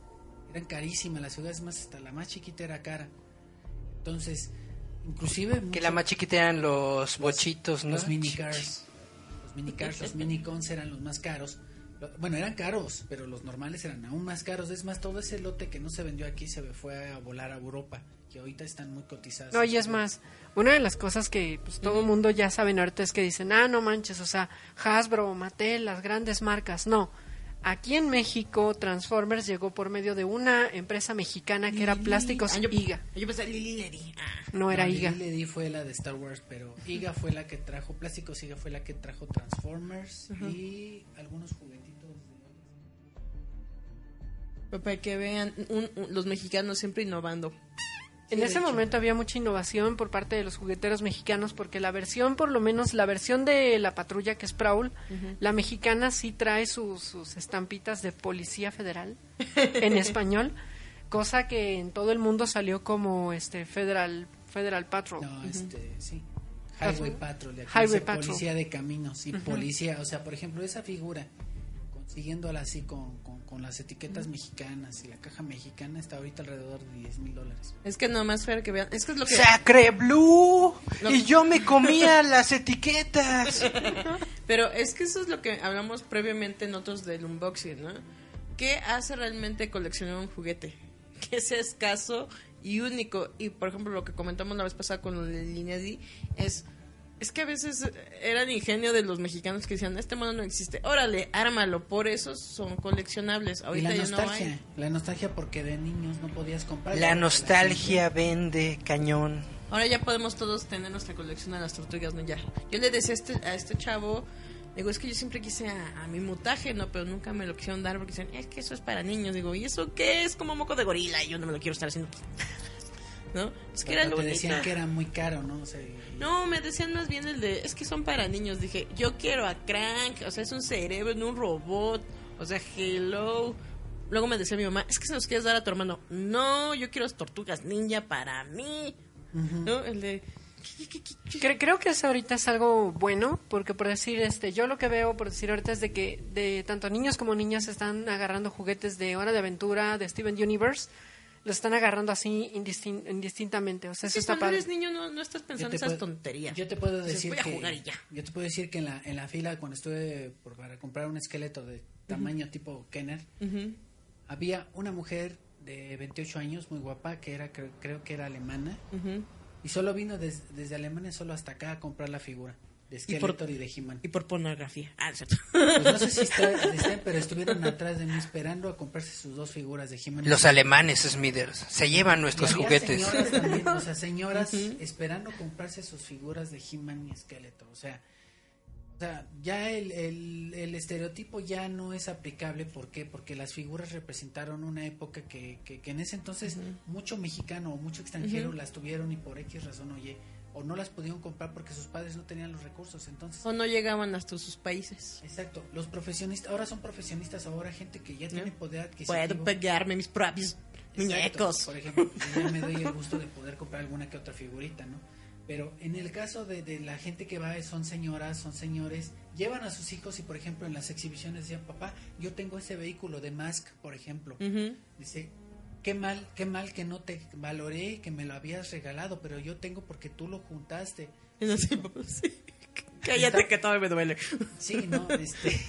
Eran carísimas las figuras, más hasta la más chiquita era cara. Entonces, Inclusive Que mucho- la más chiquita eran los bochitos, ¿no? los minicars. Los minicars, los minicons eran los más caros. Bueno, eran caros, pero los normales eran aún más caros. Es más, todo ese lote que no se vendió aquí se fue a volar a Europa, que ahorita están muy cotizados. No, y es más, una de las cosas que pues, todo el mundo ya saben ahorita es que dicen, ah, no manches, o sea, Hasbro, Mattel, las grandes marcas. No, aquí en México Transformers llegó por medio de una empresa mexicana que era Plásticos Ah, yo, IGA. Yo pensé Lili. Ah. No era IGA. Ledy fue la de Star Wars, pero IGA fue la que trajo Plásticos, IGA fue la que trajo Transformers y algunos juguetitos. Para que vean, un- un- los mexicanos siempre innovando. En ese momento había mucha innovación por parte de los jugueteros mexicanos porque la versión, por lo menos la versión de la patrulla que es Prowl, la mexicana sí trae sus, sus estampitas de Policía Federal en (laughs) español, cosa que en todo el mundo salió como este Federal Federal Patrol. No, este, sí. Highway Patrol, de aquí Highway dice Patrol. policía de caminos y policía, o sea, por ejemplo, esa figura, consiguiéndola así con, con, con las etiquetas mexicanas y la caja mexicana, está ahorita alrededor de 10 mil dólares. Es que nomás para que vean. Es que es lo que. ¡Sacre Blue! Lo- Y yo me comía (laughs) las etiquetas. (laughs) Pero es que eso es lo que hablamos previamente en otros del unboxing, ¿no? ¿Qué hace realmente coleccionar un juguete? (laughs) Que sea escaso y único. Y por ejemplo, lo que comentamos la vez pasada con el Linedi es. Es que a veces era el ingenio de los mexicanos que decían, este mono no existe, órale, ármalo, por eso son coleccionables. Y Ahorita la ya nostalgia, no hay. la nostalgia porque de niños no podías comprar. La nostalgia vende cañón. Ahora ya podemos todos tener nuestra colección de las tortugas ninja. Yo le decía a este, a este chavo, digo, es que yo siempre quise a, a mi mutaje, ¿no? Pero nunca me lo quisieron dar porque dicen, es que eso es para niños. Digo, ¿y eso qué es? Como moco de gorila y yo no me lo quiero estar haciendo. ¿No? Es que era lo Te decían que era muy caro, ¿no? O sea, y- No, me decían más bien el de, es que son para niños. Dije, yo quiero a Crank, o sea, es un cerebro, no un robot. O sea, hello. Luego me decía mi mamá, es que se los quieres dar a tu hermano. No, yo quiero las tortugas ninja para mí. ¿No? El de... ¿qué- qué- qué- qué- Cre- creo que eso ahorita es algo bueno, porque por decir, este, yo lo que veo, por decir ahorita es de que de tanto niños como niñas están agarrando juguetes de Hora de Aventura, de Steven Universe, los están agarrando así indistin- indistintamente, o sea, eso Sí, está cuando padre. eres niño no, no estás pensando esas puedo- tonterías. Yo te puedo decir voy a que jugar y ya. yo te puedo decir que en la en la fila cuando estuve por- para comprar un esqueleto de tamaño tipo Kenner, Ujú. había una mujer de 28 años muy guapa que era creo, creo que era alemana Ujú. y solo vino des- desde Alemania solo hasta acá a comprar la figura de Y por- y, de He-Man. Y por pornografía. Ah, cierto. Pues no sé si está, pero estuvieron atrás de mí esperando a comprarse sus dos figuras de He-Man. Los alemanes, Smithers, se llevan nuestros juguetes. Señoras también, o sea, señoras esperando comprarse sus figuras de He-Man y Skeletor. O sea, o sea ya el, el, el estereotipo ya no es aplicable. ¿Por qué? Porque las figuras representaron una época que, que, que en ese entonces mucho mexicano o mucho extranjero las tuvieron y por X razón o Y, o no las pudieron comprar porque sus padres no tenían los recursos. Entonces, O no llegaban hasta sus países. exacto, los profesionistas, ahora son profesionistas, ahora gente que ya tiene poder Puedo adquisitivo. pegarme mis propios muñecos. Por ejemplo, ya me doy el gusto de poder comprar alguna que otra figurita, ¿no? Pero en el caso de, de la gente que va, son señoras, son señores, llevan a sus hijos y, por ejemplo, en las exhibiciones decían, papá, yo tengo ese vehículo de Mask, por ejemplo. Dice, qué mal, qué mal que no te valoré, que me lo habías regalado, pero yo tengo porque tú lo juntaste. Papá, sí. Cállate que todo me duele. Sí, no, este,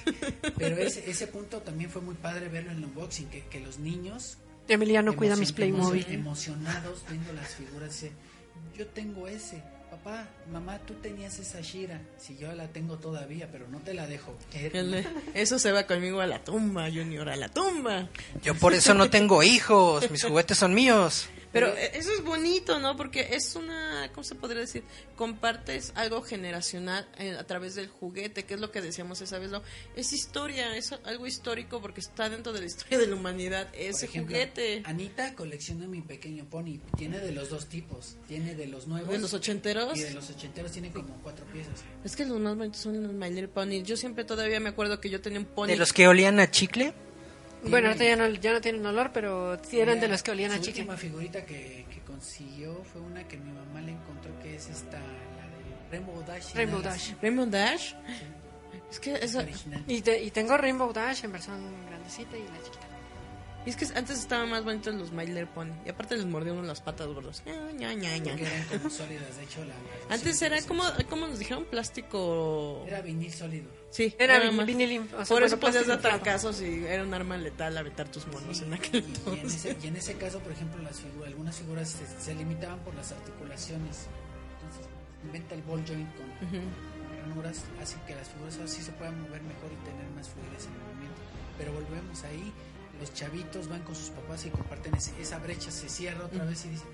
pero ese, ese punto también fue muy padre verlo en el unboxing, que, que los niños Emiliano cuida mis Playmobil. emocion- emocionados viendo las figuras dice yo tengo ese papá mamá tú tenías esa Shira si yo la tengo todavía pero no te la dejo de, Eso se va conmigo a la tumba, Junior, a la tumba. Yo por eso no tengo hijos, mis juguetes son míos. Pero eh, eso es bonito, ¿no? Porque es una, ¿cómo se podría decir? Compartes algo generacional eh, a través del juguete, que es lo que decíamos esa vez, ¿no? Es historia, es algo histórico porque está dentro de la historia de la humanidad, Por ese ejemplo, juguete. Anita colecciona mi pequeño pony tiene de los dos tipos tiene de los nuevos De los ochenteros. y de los ochenteros tiene como cuatro piezas Es que los más bonitos son los My Little Pony. Yo siempre todavía me acuerdo que yo tenía un pony. De los que olían a chicle. Bueno, ahorita ya no, ya no tienen olor, pero sí eran de los que olían a chicle. última figurita que, que consiguió fue una que mi mamá le encontró que es esta la de Rainbow Dash Rainbow Dash. Rainbow Dash. Es que es eso... Y, te- y tengo Rainbow Dash en versión grandecita y la chiquita. Y es que antes estaban más bonitos los My Little Pony. Y aparte les mordía uno las patas gordos. Ña, ña, ña, eran como sólidas, de hecho la... Antes era como, como nos dijeron, plástico... Era vinil sólido. Sí, Era nada vin- más. vinil, o sea, Por eso podías dar trancazos y era un arma letal aventar tus monos en aquel Y, y en entonces. ese, y en ese caso, por ejemplo, las figuras, algunas figuras se, se limitaban por las articulaciones. Entonces, inventa el ball joint con, con ranuras, así que las figuras así se puedan mover mejor y tener más fluidez en el movimiento. Pero volvemos ahí, los chavitos van con sus papás y comparten ese- esa brecha, se cierra otra vez y dicen,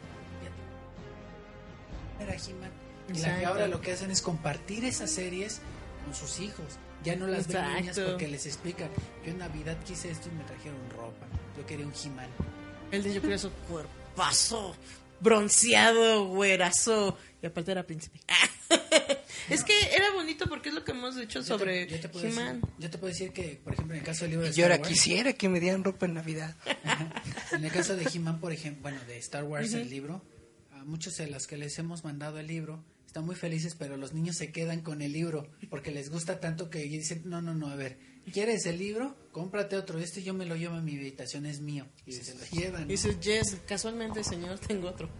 ya era He-Man. Y la que Exacto. ahora lo que hacen es compartir esas series con sus hijos. Ya no las ven niñas Exacto. porque les explican. Yo en Navidad quise esto y me trajeron ropa. Yo quería un He-Man. El de yo quería su cuerpazo, bronceado, güerazo. Y aparte era príncipe. (laughs) es que era bonito porque es lo que hemos dicho Yo te- sobre yo te puedo decir- He-Man. Yo te puedo decir que, por ejemplo, en el caso del libro de yo ahora Wars, quisiera que me dieran ropa en Navidad. (laughs) en el caso de He-Man, por ejemplo, bueno, de Star Wars, el libro, a muchos de los que les hemos mandado el libro están muy felices, pero los niños se quedan con el libro porque les gusta tanto que dicen, no, no, no, a ver, ¿quieres el libro? Cómprate otro, este yo me lo llevo a mi habitación, es mío. Y se lo llevan. Y dices, yes, casualmente, señor, tengo otro. (laughs)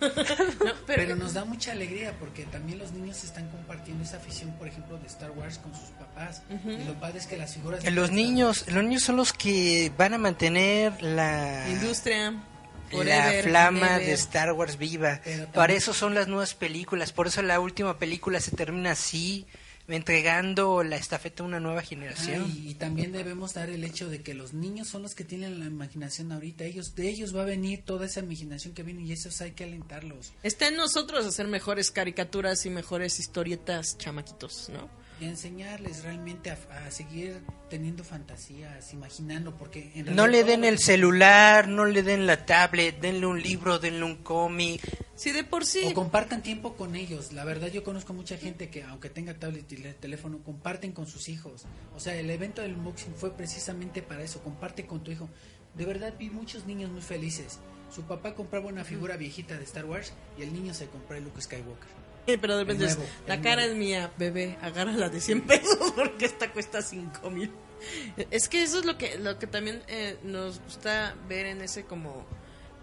No, pero, pero, nos da mucha alegría porque también los niños están compartiendo esa afición, por ejemplo, de Star Wars con sus papás. Y lo padre es que las figuras... Los niños, los niños son los que van a mantener la industria, la forever, flama never. de Star Wars viva. Para eso son las nuevas películas, por eso la última película se termina así, entregando la estafeta a una nueva Ah, generación. y, y también debemos dar el hecho de que los niños son los que tienen la imaginación ahorita. Ellos, de ellos va a venir toda esa imaginación que viene y esos hay que alentarlos. Está en nosotros hacer mejores caricaturas y mejores historietas chamaquitos, ¿no? Y a enseñarles realmente a, a seguir teniendo fantasías, imaginando, porque en No le den el celular, no le den la tablet, denle un libro, denle un cómic. Sí, de por sí. O compartan tiempo con ellos. La verdad, yo conozco mucha gente que, aunque tenga tablet y teléfono, comparten con sus hijos. O sea, el evento del unboxing fue precisamente para eso. Comparte con tu hijo. De verdad, vi muchos niños muy felices. Su papá compraba una figura viejita de Star Wars y el niño se compró el Luke Skywalker. Pero de repente es, la cara nuevo. es mía, bebé, agárrala de 100 pesos (laughs) porque esta cuesta 5 mil. Es que eso es lo que, lo que también eh, nos gusta ver en ese como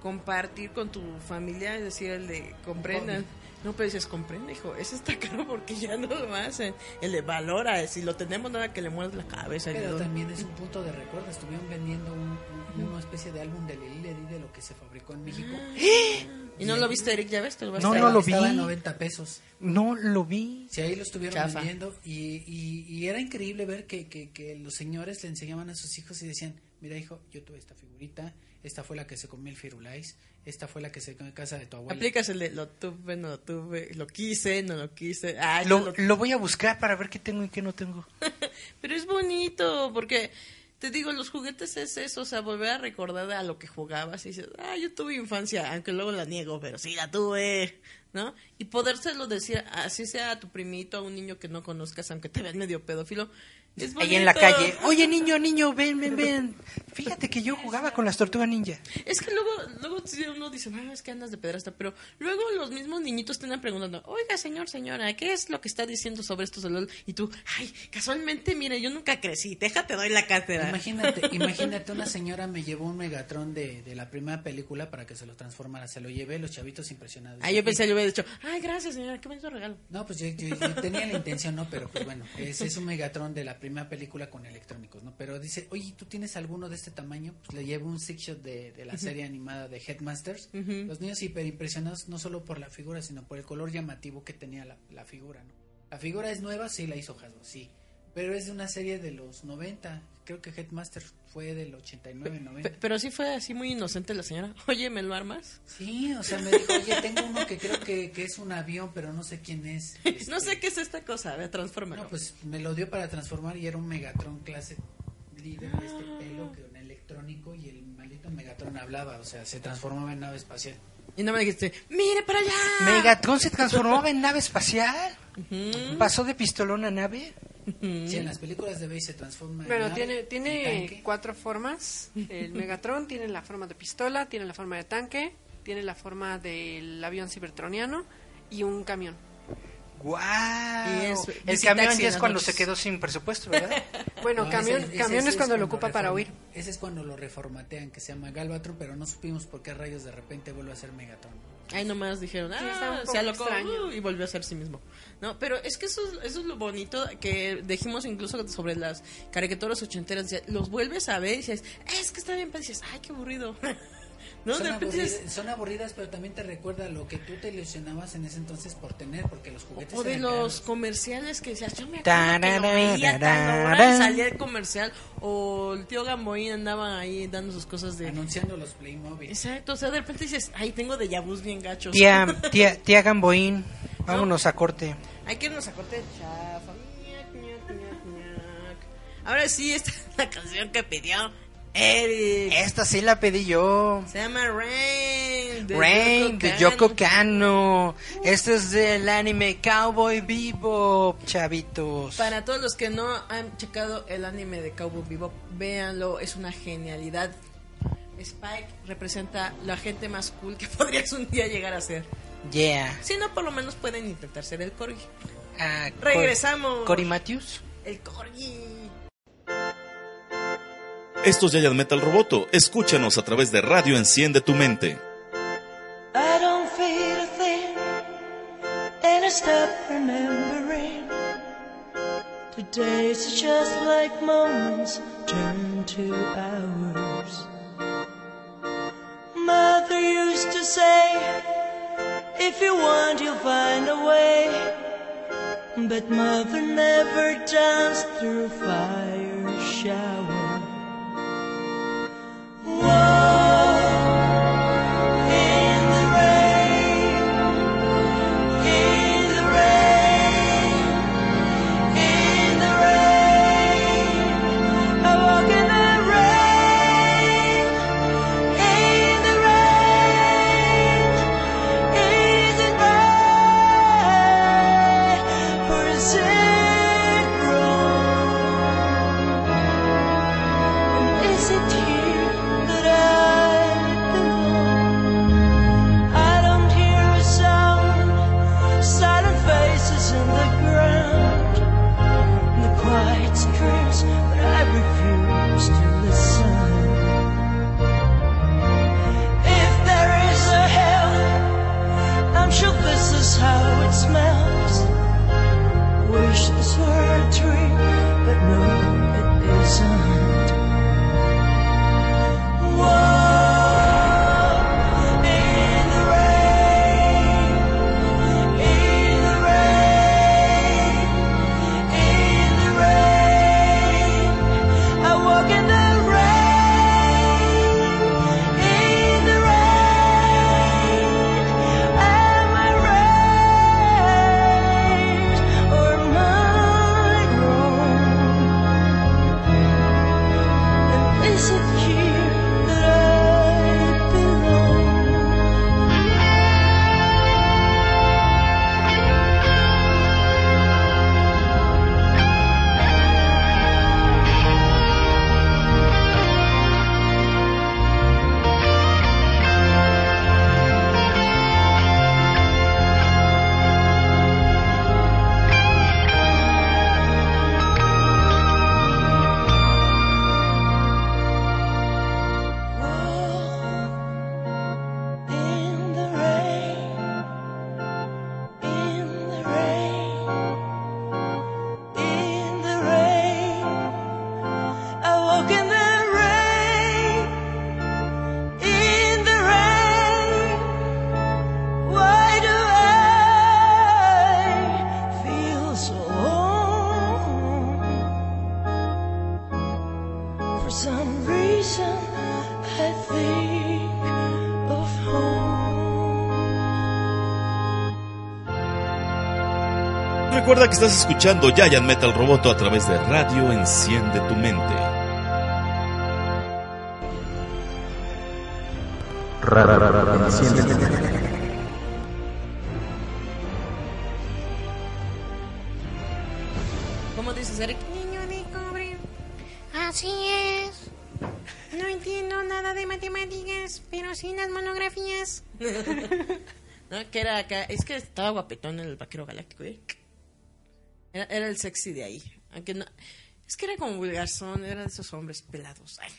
compartir con tu familia, es decir, el de comprendan. No, pero dices, comprende, hijo, ese está (laughs) caro porque ya no lo hacen. El de valora, si lo tenemos nada que le muerdes la cabeza. le Pero también es un punto de recuerdo. Estuvieron vendiendo un- un- una especie de álbum de Lili Ledi de lo que se fabricó en México. (gasps) ¿Y no lo viste, Eric? ¿Ya ves? Te lo vas a No, no lo Estaba vi. en 90 pesos. No lo vi. Sí, ahí lo estuvieron Chafa. vendiendo y, y, y era increíble ver que, que, que los señores le enseñaban a sus hijos y decían, mira hijo, yo tuve esta figurita, esta fue la que se comió el firulais, esta fue la que se comió en casa de tu abuela. Aplicas el de lo tuve, no lo tuve, lo quise, no lo quise. Ah, yo Lo, lo- lo voy a buscar para ver qué tengo y qué no tengo. (laughs) Pero es bonito, porque te digo, los juguetes es eso, o sea, volver a recordar a lo que jugabas y dices, ah, yo tuve infancia, aunque luego la niego, pero sí la tuve, ¿no? Y podérselo decir, así sea a tu primito, a un niño que no conozcas, aunque te vean medio pedófilo. Ahí en la calle. (laughs) Oye, niño, niño, ven, ven, ven. Fíjate que yo jugaba con las tortugas ninja. Es que luego, luego uno dice, ah, es que andas de pedrasta, pero luego los mismos niñitos te andan preguntando, oiga, señor, señora, ¿qué es lo que está diciendo sobre estos LOL? Y tú, ay, casualmente, mire, yo nunca crecí, déjate, doy la cátedra. Imagínate, (laughs) imagínate, una señora me llevó un Megatron de, de la primera película para que se lo transformara. Se lo llevé, los chavitos impresionados. Ah, yo pensé, yo hubiera dicho, ay, gracias, señora, qué bonito regalo. No, pues yo, yo- yo tenía la intención, ¿no? Pero pues bueno, es, es un Megatron de la primera película con electrónicos, ¿no? Pero dice, oye, ¿tú tienes alguno de este tamaño? Pues le llevo un six shot de, de la serie animada de Headmasters. Los niños hiper impresionados no solo por la figura, sino por el color llamativo que tenía la, la figura, ¿no? La figura es nueva, sí, la hizo Hasbro, sí. Pero es de una serie de los 90. Creo que Headmasters fue del 89, 90. Pe- Pero sí fue así muy inocente la señora. (laughs) Oye, ¿me lo armas? Sí, o sea, me dijo, oye, tengo uno que creo que, que es un avión, pero no sé quién es. (laughs) No Este, sé qué es esta cosa, a ver, transfórmalo. No, pues me lo dio para transformar y era un Megatron clase líder de este pelo que un electrónico y el maldito Megatron hablaba, o sea, se transformaba en nave espacial. Y no me dijiste, mire para allá. Megatron se transformaba en nave espacial. Pasó de pistolón a nave. Sí, en las películas de Base se transforma en Bueno, nave, tiene, en tiene tanque. cuatro formas. El (laughs) Megatron tiene la forma de pistola, tiene la forma de tanque, tiene la forma del avión cibertroniano y un camión. Es el camión ya es cuando se quedó sin presupuesto, ¿verdad? (laughs) Bueno, No, camión, ese- ese- camión ese es cuando lo ocupa para huir. Ese es cuando lo reformatean, que se llama Galvatron, pero no supimos por qué rayos de repente vuelve a ser Megatron. Ahí nomás dijeron, Sí, está un ah, se alocó extraño. uh, y volvió a ser sí mismo. No, pero es que eso, es- eso es lo bonito que dijimos incluso sobre las caricaturas ochenteras. Los vuelves a ver y dices, es que está bien, pero dices, ay, qué aburrido. (laughs) ¿No? son, De repente aburridas, son aburridas, pero también te recuerda lo que tú te ilusionabas en ese entonces por tener, porque los juguetes o de eran los caros. comerciales que decías, yo me acuerdo que lo veía y salía el comercial. O el tío Gamboín andaba ahí dando sus cosas de... anunciando los Playmobil. Exacto, o sea, de repente dices, ay, tengo de yabús bien gachos. Tía, (laughs) tía, tía Gamboín, vámonos a corte. Hay que irnos a corte de chafa. Ahora sí, esta es la canción que pidió Eric. Esta sí la pedí yo. Se llama Rain. de Rain de Yoko Kano. Este es del anime Cowboy Vivo, chavitos. Para todos los que no han checado el anime de Cowboy Vivo, véanlo, es una genialidad. Spike representa la gente más cool que (laughs) podrías un día llegar a ser. Yeah. Si no, por lo menos pueden intentar ser el Corgi. Ah, Regresamos. Cor- Cory Matthews. El Corgi. Esto es Giant Metal Roboto. Escúchanos a través de Radio Enciende tu Mente. I don't feel a thing, and I stop remembering. Today's just like moments turn to hours. Mother used to say, if you want, you'll find a way. But mother never danced through fire shower. Estás escuchando Giant Metal Roboto a través de Radio Enciende tu Mente. ¿Cómo dices, Eric? Niño de cobre. Así es. No entiendo nada de matemáticas, pero sí las monografías. (laughs) ¿No? Que era acá. Es que estaba guapetón en el vaquero galáctico, ¿eh? Era, era el sexy de ahí. Aunque no. Es que era como vulgarzón, era de esos hombres pelados. Ay.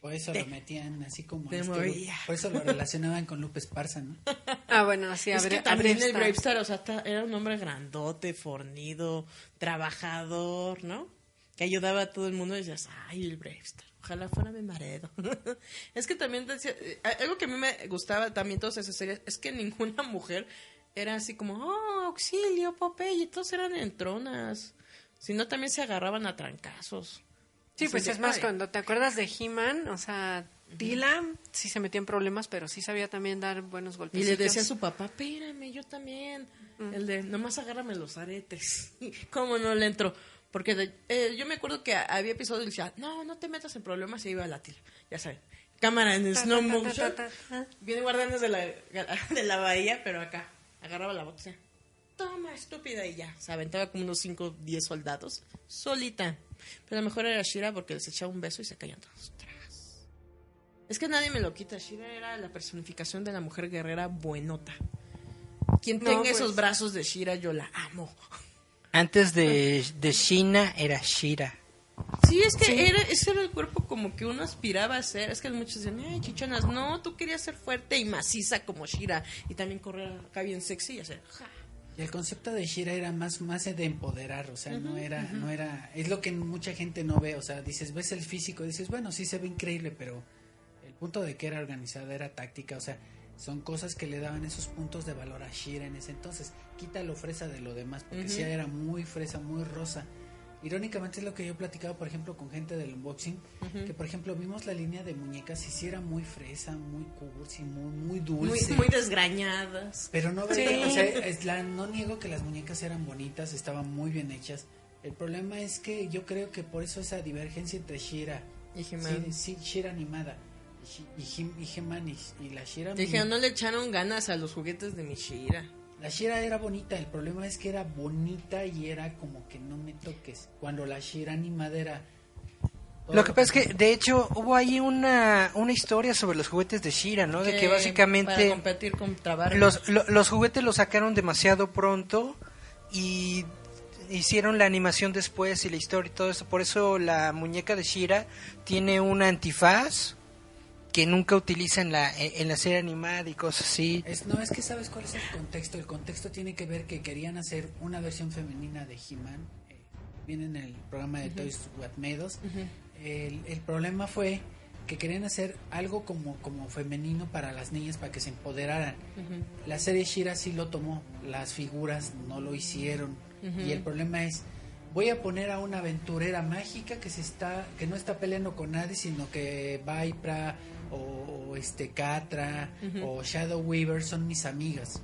Por eso Te- lo metían así como... te este, movía. por eso lo relacionaban con Lupe Esparza, ¿no? (laughs) Ah, bueno, sí, es que también el Bravestar, o sea, era un hombre grandote, fornido, trabajador, ¿no? Que ayudaba a todo el mundo y decías, ay, el Bravestar, ojalá fuera mi marido. (laughs) es que también decía, eh, algo que a mí me gustaba también todas esas series, es que ninguna mujer era así como, oh, auxilio, Popeye, todos eran entronas. Sino también se agarraban a trancazos. Sí, pues es más, ay. cuando te acuerdas de He-Man, o sea, Tila sí se metía en problemas, pero sí sabía también dar buenos Y golpes. le decía a su papá, espérame, yo también. El de, nomás agárrame los aretes. (laughs) ¿Cómo no le entró? Porque de- eh, yo me acuerdo que había episodios y decía, no, no te metas en problemas y iba a latir. Ya saben, cámara en Ta, slow ta, ta, motion. Bien guardianes de la, (laughs) de la bahía, pero acá. Agarraba la botella. Toma, estúpida, y ya. Se aventaba como unos 5 10 soldados. Solita. Pero lo mejor era Shira porque les echaba un beso y se caían todos. Tras. Es que nadie me lo quita. Shira era la personificación de la mujer guerrera buenota. Quien No, tenga pues. esos brazos de Shira, yo la amo. Antes de, de Shina era Shira. Sí, es que Era, ese era el cuerpo como que uno aspiraba a ser. Es que muchos dicen, ay, chichonas, no, tú querías ser fuerte y maciza como Shira. Y también correr acá bien sexy y hacer, ja. Y el concepto de Shira era más más de empoderar, o sea, no era no era es lo que mucha gente no ve, o sea, dices, ves el físico, dices, bueno, sí se ve increíble, pero el punto de que era organizada era táctica, o sea, son cosas que le daban esos puntos de valor a Shira en ese entonces. Quita lo fresa de lo demás, porque Ujú. sí era muy fresa, muy rosa. Irónicamente es lo que yo he platicado, por ejemplo, con gente del unboxing, que por ejemplo vimos la línea de muñecas y sí era muy fresa, muy cursi, muy, muy muy, dulce. muy desgrañadas. Pero no, Sí. o sea, es la- no niego que las muñecas eran bonitas, estaban muy bien hechas. El problema es que yo creo que por eso esa divergencia entre Shira Y He-Man. sí, Shira animada y, y, y y, y la Shira Dije, no le echaron ganas a los juguetes de mi Shira. La Shira era bonita, el problema es que era bonita y era como que no me toques. Cuando la Shira animada era Lo que pasa es que, de hecho, hubo ahí una, una historia sobre los juguetes de Shira, ¿no? De que Para básicamente competir contra Barbie. los, lo- los juguetes los sacaron demasiado pronto y hicieron la animación después y la historia y todo eso. Por eso la muñeca de Shira tiene un antifaz que nunca utiliza en la, en la serie animada y cosas así. Es, no, es que sabes cuál es el contexto. El contexto tiene que ver que querían hacer una versión femenina de He-Man. eh, viene en el programa de. Toys What Made Us. Ujú. el, el problema fue que querían hacer algo como, como femenino para las niñas, para que se empoderaran. La serie Shira sí lo tomó, las figuras no lo hicieron. Y el problema es, voy a poner a una aventurera mágica que se está, que no está peleando con nadie, sino que Vipra o, o este Catra o Shadow Weaver son mis amigas.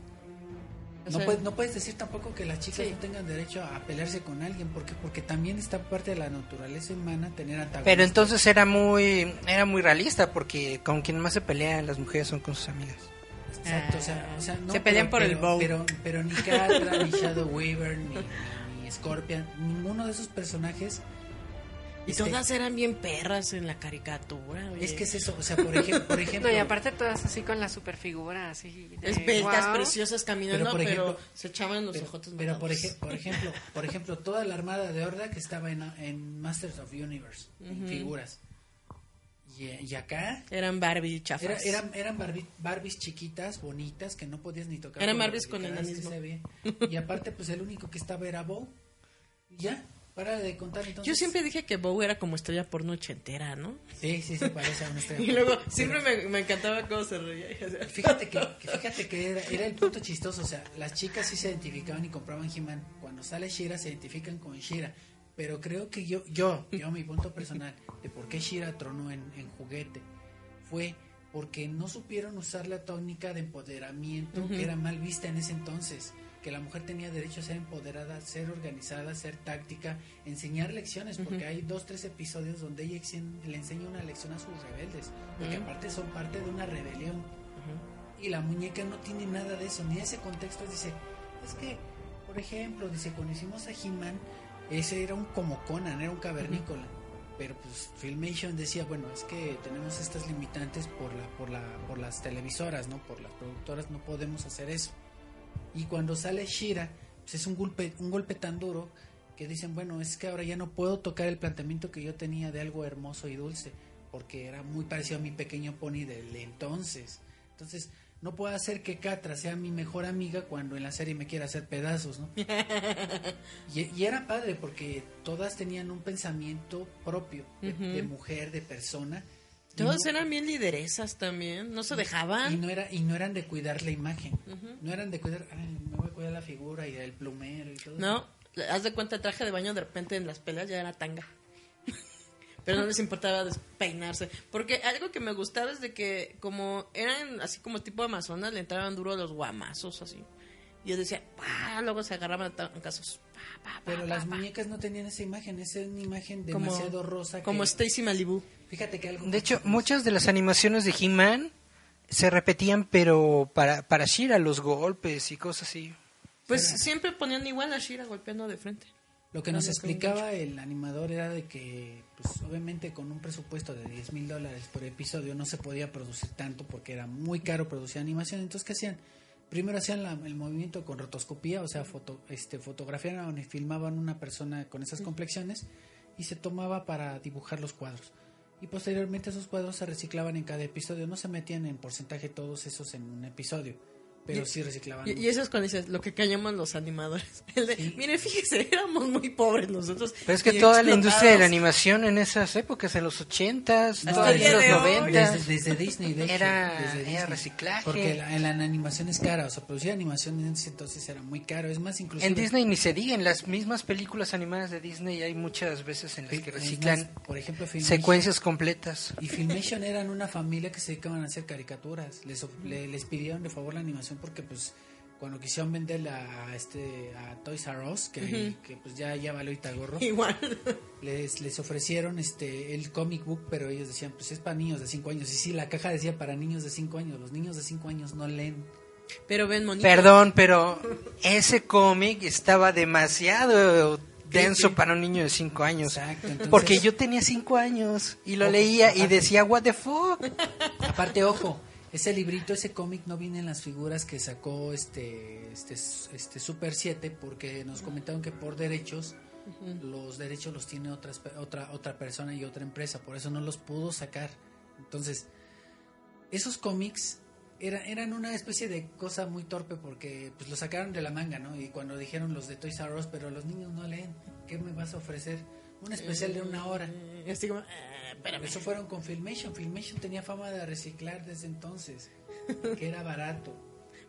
O No, sea- puedes, no puedes decir tampoco que las chicas Sí. no tengan derecho a pelearse con alguien, porque porque también está parte de la naturaleza humana tener antagonistas. Pero entonces era muy era muy realista porque con quien más se pelean las mujeres son con sus amigas. Exacto, o sea, o sea, no, Se pelean por el pero, bow. Pero, pero ni Catra, ni Shadow Weaver, ni, ni Scorpion, ninguno de esos personajes. Y este, todas eran bien perras en la caricatura. oye. Es que es eso, o sea, por, ejemplo por (laughs) ejemplo. No, y aparte todas así con la superfigura, así. de Esbeltas, guau. preciosas caminando, Pero, pero, por ejemplo, se echaban los pero, ojotes pero por, ej- por ejemplo, por ejemplo, toda la armada de Horda que estaba en, en Masters of Universe, en Ujú. figuras. Y, y acá Eran Barbie chafas. Era- eran eran Barbie- Barbies chiquitas, bonitas, que no podías ni tocar. Eran Barbies con que enanismo. (laughs) Y aparte, pues el único que estaba era Bo. Y ya, para de contar entonces. Yo siempre dije que Bow era como estrella porno ochentera, ¿no? Sí, sí, sí, parece a una estrella. (laughs) Y luego siempre me, me encantaba cómo se reía. (laughs) Fíjate que, que fíjate que era, era el punto chistoso, o sea, las chicas sí se identificaban y compraban He-Man. Cuando sale Shira se identifican con Shira. Pero creo que yo, yo, yo, mi punto personal de por qué Shira tronó en, en juguete fue porque no supieron usar la técnica de empoderamiento que era mal vista en ese entonces. Que la mujer tenía derecho a ser empoderada, ser organizada, ser táctica, enseñar lecciones, porque hay dos, tres episodios donde ella le enseña una lección a sus rebeldes, porque aparte son parte de una rebelión y la muñeca no tiene nada de eso, ni ese contexto. Dice, es que, por ejemplo, dice, cuando hicimos a He-Man, ese era un como Conan, era un cavernícola. Pero pues Filmation decía, bueno, es que tenemos estas limitantes por la, por la, por las televisoras, ¿no? Por las productoras no podemos hacer eso. Y cuando sale Shira, pues es un golpe, un golpe tan duro que dicen, bueno, es que ahora ya no puedo tocar el planteamiento que yo tenía de algo hermoso y dulce, porque era muy parecido a mi pequeño pony del entonces. Entonces, no puedo hacer que Catra sea mi mejor amiga cuando en la serie me quiera hacer pedazos, ¿no? (laughs) y, y era padre porque todas tenían un pensamiento propio de, de mujer, de persona. No- eran bien lideresas también, no se dejaban. y no era y no eran de cuidar la imagen. No eran de cuidar, "Ay, me voy a cuidar la figura y el plumero y todo. No, haz de cuenta el traje de baño de repente en las peleas ya era tanga. (laughs) Pero no les importaba despeinarse. Porque algo que me gustaba es de que como eran así como tipo amazonas, le entraban duro a los guamazos así. Y yo decía, ¡pah! luego se agarraban a casos. Pero las muñecas no tenían esa imagen, esa es una imagen Como- demasiado rosa. que- Como Stacy Malibu. Fíjate que algo De hecho, muchas de las animaciones de He-Man se repetían, pero para, para Shira, los golpes y cosas así. Pues siempre ponían igual a Shira golpeando de frente. Lo que nos explicaba el animador era de que, pues obviamente con un presupuesto de 10 mil dólares por episodio no se podía producir tanto porque era muy caro producir animación. Entonces, ¿qué hacían? Primero hacían la- el movimiento con rotoscopía, o sea, foto, este, fotografiaban y filmaban una persona con esas complexiones y se tomaba para dibujar los cuadros. Y posteriormente esos cuadros se reciclaban en cada episodio, no se metían en porcentaje todos esos en un episodio, pero Y- sí reciclaban. Y, y eso es cuando dices, lo que callamos los animadores. (laughs) El de, Mire, fíjese, éramos muy pobres nosotros. Pero es que toda la industria de la explotados". animación en esas épocas, en los ochentas, No, todavía en desde- los de hoy. noventas, Desde, desde Disney, de hecho, era, desde era Disney. reciclaje. Porque la, en la animación es cara, o sea, producir animación en ese entonces era muy caro. Es más, inclusive. En Disney ni se diga, en las mismas películas animadas de Disney hay muchas veces en las que reciclan más, por ejemplo, Filmation- secuencias completas. Y Filmation eran una familia que se dedicaban a hacer caricaturas. Les, les pidieron de favor la animación porque, pues, cuando quisieron venderla a, este, a Toys R Us, que, Ujú. que, pues ya, ya valió gorro Igual. les, les ofrecieron este el comic book, pero ellos decían, pues es para niños de 5 años. Y sí, la caja decía para niños de 5 años. Los niños de 5 años no leen. Pero ven, monito. Perdón, pero ese cómic estaba demasiado denso para un niño de 5 años. Exacto, entonces- Porque yo tenía 5 años y lo Ojo, leía y decía, what the fuck. Aparte, ojo, ese librito, ese cómic no viene en las figuras que sacó este, este, este Super 7 porque nos comentaron que por derechos los derechos los tiene otras, otra, otra persona y otra empresa, por eso no los pudo sacar. Entonces, esos cómics era- eran una especie de cosa muy torpe porque pues lo sacaron de la manga, ¿no? Y cuando dijeron los de Toys R Us, pero los niños no leen, ¿qué me vas a ofrecer? Un especial de una hora. Y así como, "Ah, espérame. Eso fueron con Filmation. Filmation tenía fama de reciclar desde entonces, que era barato.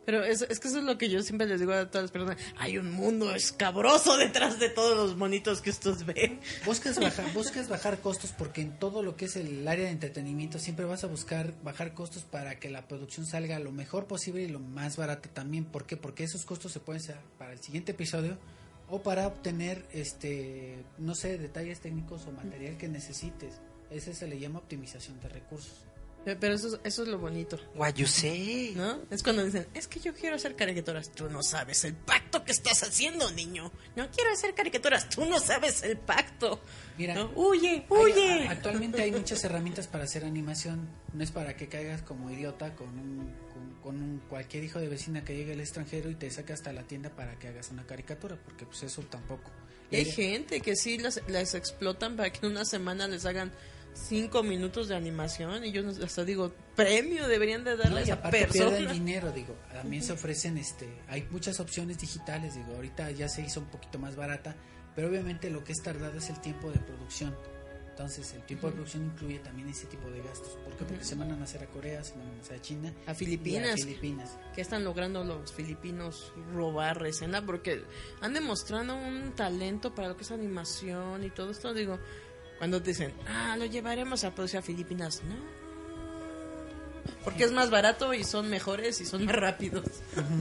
Pero es, es que eso es lo que yo siempre les digo a todas las personas. Hay un mundo escabroso detrás de todos los monitos que ustedes ven. Buscas bajar, (laughs) buscas bajar costos porque en todo lo que es el área de entretenimiento siempre vas a buscar bajar costos para que la producción salga lo mejor posible y lo más barata también. ¿Por qué? Porque esos costos se pueden ser para el siguiente episodio o para obtener, este, no sé, detalles técnicos o material que necesites. Ese se le llama optimización de recursos. Pe- Pero eso, es- eso es lo bonito. What you say. ¿No? Es cuando dicen, es que yo quiero hacer caricaturas. Tú no sabes el pacto que estás haciendo, niño. No quiero hacer caricaturas. Tú no sabes el pacto. Mira, ¿No? Huye, huye. actualmente hay muchas herramientas para hacer animación. No es para que caigas como idiota con un, con, con un cualquier hijo de vecina que llegue al extranjero y te saque hasta la tienda para que hagas una caricatura, porque pues eso tampoco. Y hay gente que sí las, las explotan para que en una semana les hagan cinco minutos de animación. Y yo hasta digo, premio deberían de darle No, a esa persona. dinero, digo. También se (laughs) ofrecen, este, hay muchas opciones digitales, digo. Ahorita ya se hizo un poquito más barata, pero obviamente lo que es tardado es el tiempo de producción. Entonces, el tiempo de producción incluye también ese tipo de gastos. ¿Por qué? Porque se mandan a hacer a Corea, se mandan a hacer a China. A Filipinas. a Filipinas. que están logrando los filipinos robar escena porque han demostrado un talento para lo que es animación y todo esto digo cuando te dicen ah lo llevaremos a producir a Filipinas no. Porque es más barato y son mejores y son más rápidos.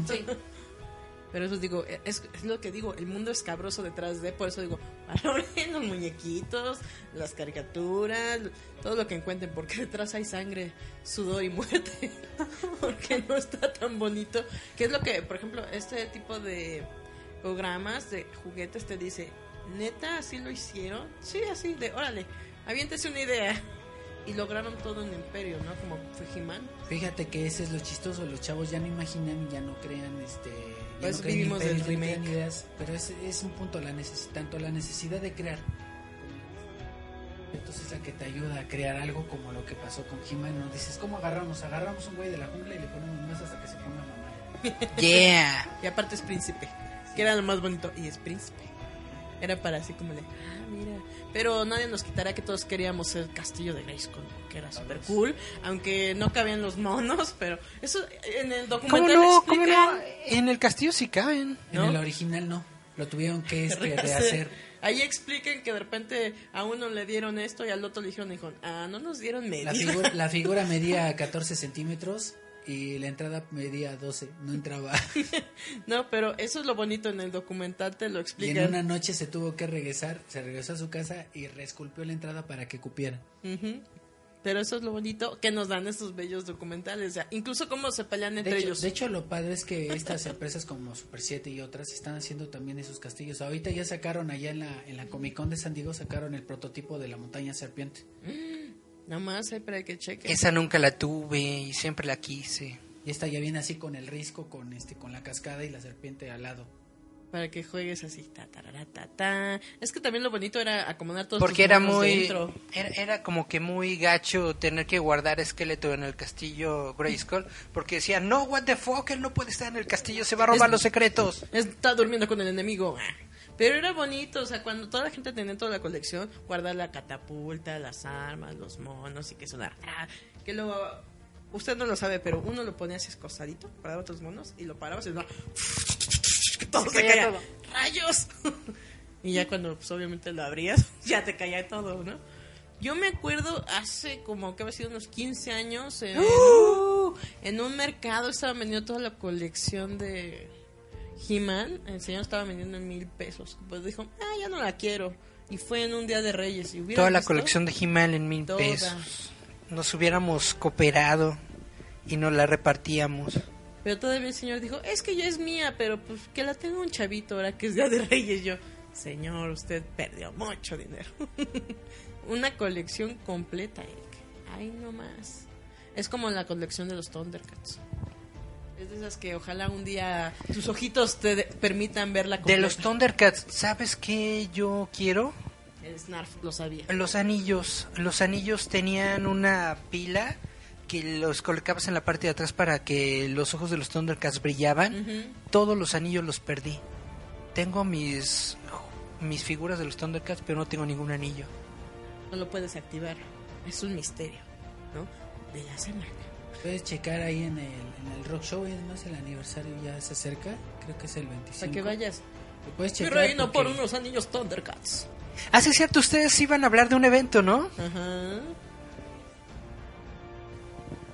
Sí. (laughs) pero eso digo es, es lo que digo el mundo escabroso detrás de por eso digo (laughs) valoren los muñequitos las caricaturas todo lo que encuentren porque detrás hay sangre sudor y muerte (laughs) porque no está tan bonito. Que es lo que por ejemplo este tipo de programas de juguetes te dice neta así lo hicieron sí así de órale aviéntese una idea y lograron todo en Imperio, ¿no? Como fue He-Man. Fíjate que ese es lo chistoso, los chavos ya no imaginan y ya no crean este ya Pues no creen vivimos del no ideas, pero es, es un punto la neces tanto la necesidad de crear entonces la que te ayuda a crear algo como lo que pasó con He-Man, ¿no? Dices, ¿cómo agarramos? Agarramos un güey de la jungla y le ponemos más hasta que se ponga mamá. (laughs) Yeah. Y aparte es príncipe, que era lo más bonito, y es príncipe. Era para así como de, ah, mira. Pero nadie nos quitará que todos queríamos el castillo de Grayskull, que era súper cool, aunque no cabían los monos, (laughs) pero eso en el ¿Cómo documental no? ¿Cómo no? En el castillo sí caben. En el original no, lo tuvieron que (laughs) este, rehacer. Ahí explican que de repente a uno le dieron esto y al otro le dijeron, dijeron ah, no nos dieron medida. La figura, la (laughs) figura medía 14 centímetros y la entrada medía 12, no entraba. (laughs) no, pero eso es lo bonito en el documental, te lo Y explican. en una noche se tuvo que regresar, se regresó a su casa y reesculpió la entrada para que cupiera. Pero eso es lo bonito que nos dan estos bellos documentales. O sea, incluso cómo se pelean entre De hecho, ellos. de hecho, lo padre es que estas empresas como Super 7 y otras están haciendo también esos castillos. Ahorita ya sacaron allá en la, en la Comic Con de San Diego, sacaron el prototipo de la montaña serpiente. Nada más hay para que cheque. Esa nunca la tuve y siempre la quise. Y esta ya viene así con el risco, con este, con la cascada y la serpiente al lado. Para que juegues así. Ta, tarara, ta, ta. Es que también lo bonito era acomodar todos Porque tus era muy. dentro. Era, era como que muy gacho tener que guardar esqueleto en el castillo Grayskull. Porque decían, no, what the fuck, él no puede estar en el castillo, se va a robar Es- los secretos. Está durmiendo con el enemigo. Pero era bonito, o sea, cuando toda la gente tenía toda la colección, guardar la catapulta, las armas, los monos y que sonara. ah, Que lo. Usted no lo sabe, pero uno lo ponía así escosadito, paraba otros monos y lo parabas y no. (laughs) Que todo se caía caía. todo. ¡Rayos! (laughs) y ya cuando, pues obviamente lo abrías, (laughs) ya te caía todo, ¿no? Yo me acuerdo hace como que había sido unos 15 años en, en un mercado estaban vendiendo toda la colección de He-Man. El señor estaba vendiendo en mil pesos. Pues dijo, ah, ya no la quiero. Y fue en un día de Reyes. Y hubiera Toda la visto colección de He-Man en mil toda. pesos. Nos hubiéramos cooperado y nos la repartíamos. Pero todavía el señor dijo, es que ya es mía, pero pues que la tenga un chavito ahora que es día de Reyes. Yo, señor, usted perdió mucho dinero. (laughs) Una colección completa. Ay, no más. Es como la colección de los Thundercats. Es de esas que ojalá un día tus ojitos te de- permitan verla De completa. los Thundercats, ¿sabes qué yo quiero? El Snarf, lo sabía. Los anillos. Los anillos tenían una pila que los colocabas en la parte de atrás para que los ojos de los Thundercats brillaban. Todos los anillos los perdí. Tengo mis mis figuras de los Thundercats, pero no tengo ningún anillo. No lo puedes activar. Es un misterio, ¿no? De la semana. Puedes checar ahí en el, en el Rock Show, y además el aniversario ya se acerca, creo que es el 25. Para que vayas. Lo puedes checar reino por porque- unos anillos Thundercats. Ah, sí, es cierto, ustedes iban a hablar de un evento, ¿no? Ajá.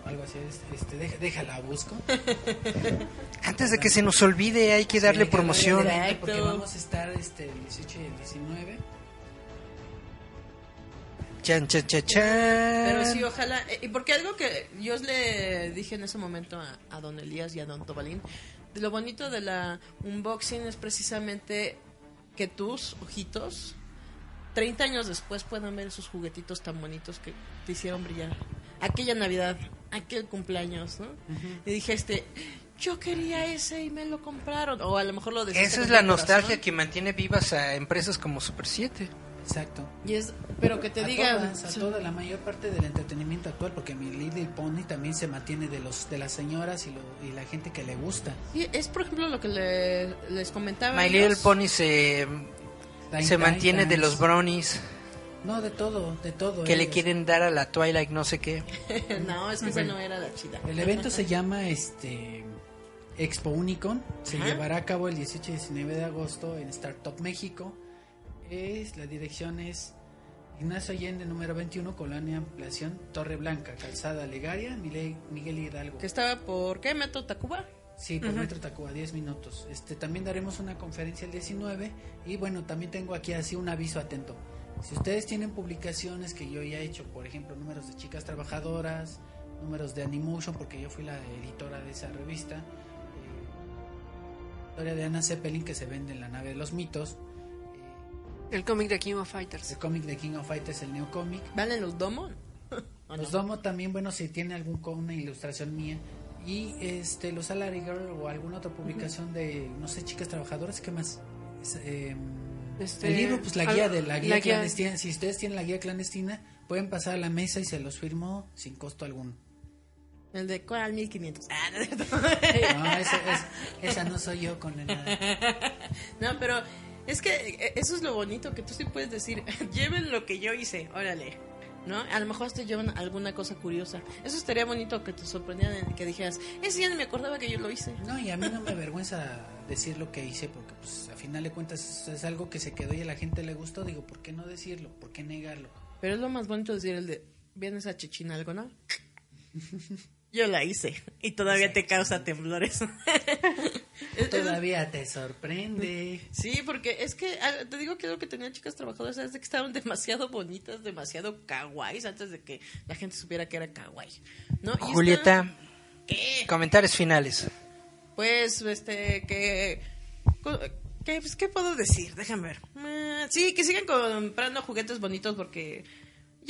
Algo así, es- este, deja- déjala, busco. (laughs) Antes de que se nos olvide, hay que darle Sí, promoción. Porque vamos a estar este, el 18 y el 19. Chan, chan, chan. Pero sí, ojalá. eh, Y porque algo que yo le dije en ese momento a, a don Elías y a don Tobalín, lo bonito de la unboxing es precisamente que tus ojitos, 30 años después, puedan ver esos juguetitos tan bonitos que te hicieron brillar. Aquella Navidad, aquel cumpleaños, ¿no? Y dije, este, yo quería ese y me lo compraron. O a lo mejor lo Esa es la nostalgia que mantiene vivas a empresas como Super 7. Exacto. Y es, pero que te a digan. todas, a toda la mayor parte del entretenimiento actual, porque mi Little Pony también se mantiene de los de las señoras y, lo- y la gente que le gusta. Y es, por ejemplo, lo que le- les comentaba. My Little ellos. Pony se, se mantiene de los brownies No, de todo, de todo. que le quieren dar a la Twilight no sé qué. (laughs) no, es que esa no era la chida. El evento se llama este Expo Unicon. Se Ajá. llevará a cabo el 18 y 19 de agosto en Startup México. Es, la dirección es Ignacio Allende, número 21, Colonia Ampliación, Torre Blanca, Calzada Legaria, Miguel Hidalgo. Que estaba por qué metro Tacuba. Sí, por. Metro Tacuba, 10 minutos. Este, también daremos una conferencia el 19 y bueno, también tengo aquí así un aviso atento. Si ustedes tienen publicaciones que yo ya he hecho, por ejemplo, números de chicas trabajadoras, números de Animation, porque yo fui la editora de esa revista, eh, historia de Anna Zeppelin que se vende en la nave de los mitos, El cómic de King of Fighters. el cómic de King of Fighters, el neocomic, ¿Valen los domos? (laughs) Los domo también, bueno, si tiene algún con una ilustración mía. Y este, los Salary Girl o alguna otra publicación de, no sé, chicas trabajadoras, ¿qué más? Es, eh, Este, el libro, pues la guía de la guía la guía- clandestina. Si ustedes tienen la guía clandestina, pueden pasar a la mesa y se los firmo sin costo alguno. El de ¿cuál? 1500. Ah, no, es cierto. No, (laughs) esa, es- esa no soy yo con nada. (laughs) No, pero es que eh, eso es lo bonito, que tú sí puedes decir, (laughs) lleven lo que yo hice, órale. ¿No? A lo mejor te llevan alguna cosa curiosa. Eso estaría bonito que te sorprendieran, que dijeras, ese ya no me acordaba que yo lo hice. No, y a mí no me avergüenza decir lo que hice porque pues a final de cuentas es, algo que se quedó y a la gente le gustó. Digo, ¿por qué no decirlo? ¿Por qué negarlo? Pero es lo más bonito decir el de, ¿vienes a Chechina algo, no? (laughs) Yo la hice y todavía te causa temblores. (laughs) Todavía (laughs) te sorprende. Sí, porque es que ah, te digo que lo que tenía chicas trabajadoras es de que estaban demasiado bonitas, demasiado kawaiis antes de que la gente supiera que era kawaii. ¿no? Y Julieta, ¿Qué? comentarios finales. Pues, este, que... que, pues, ¿Qué puedo decir? Déjame ver. Ah, sí, que sigan comprando juguetes bonitos porque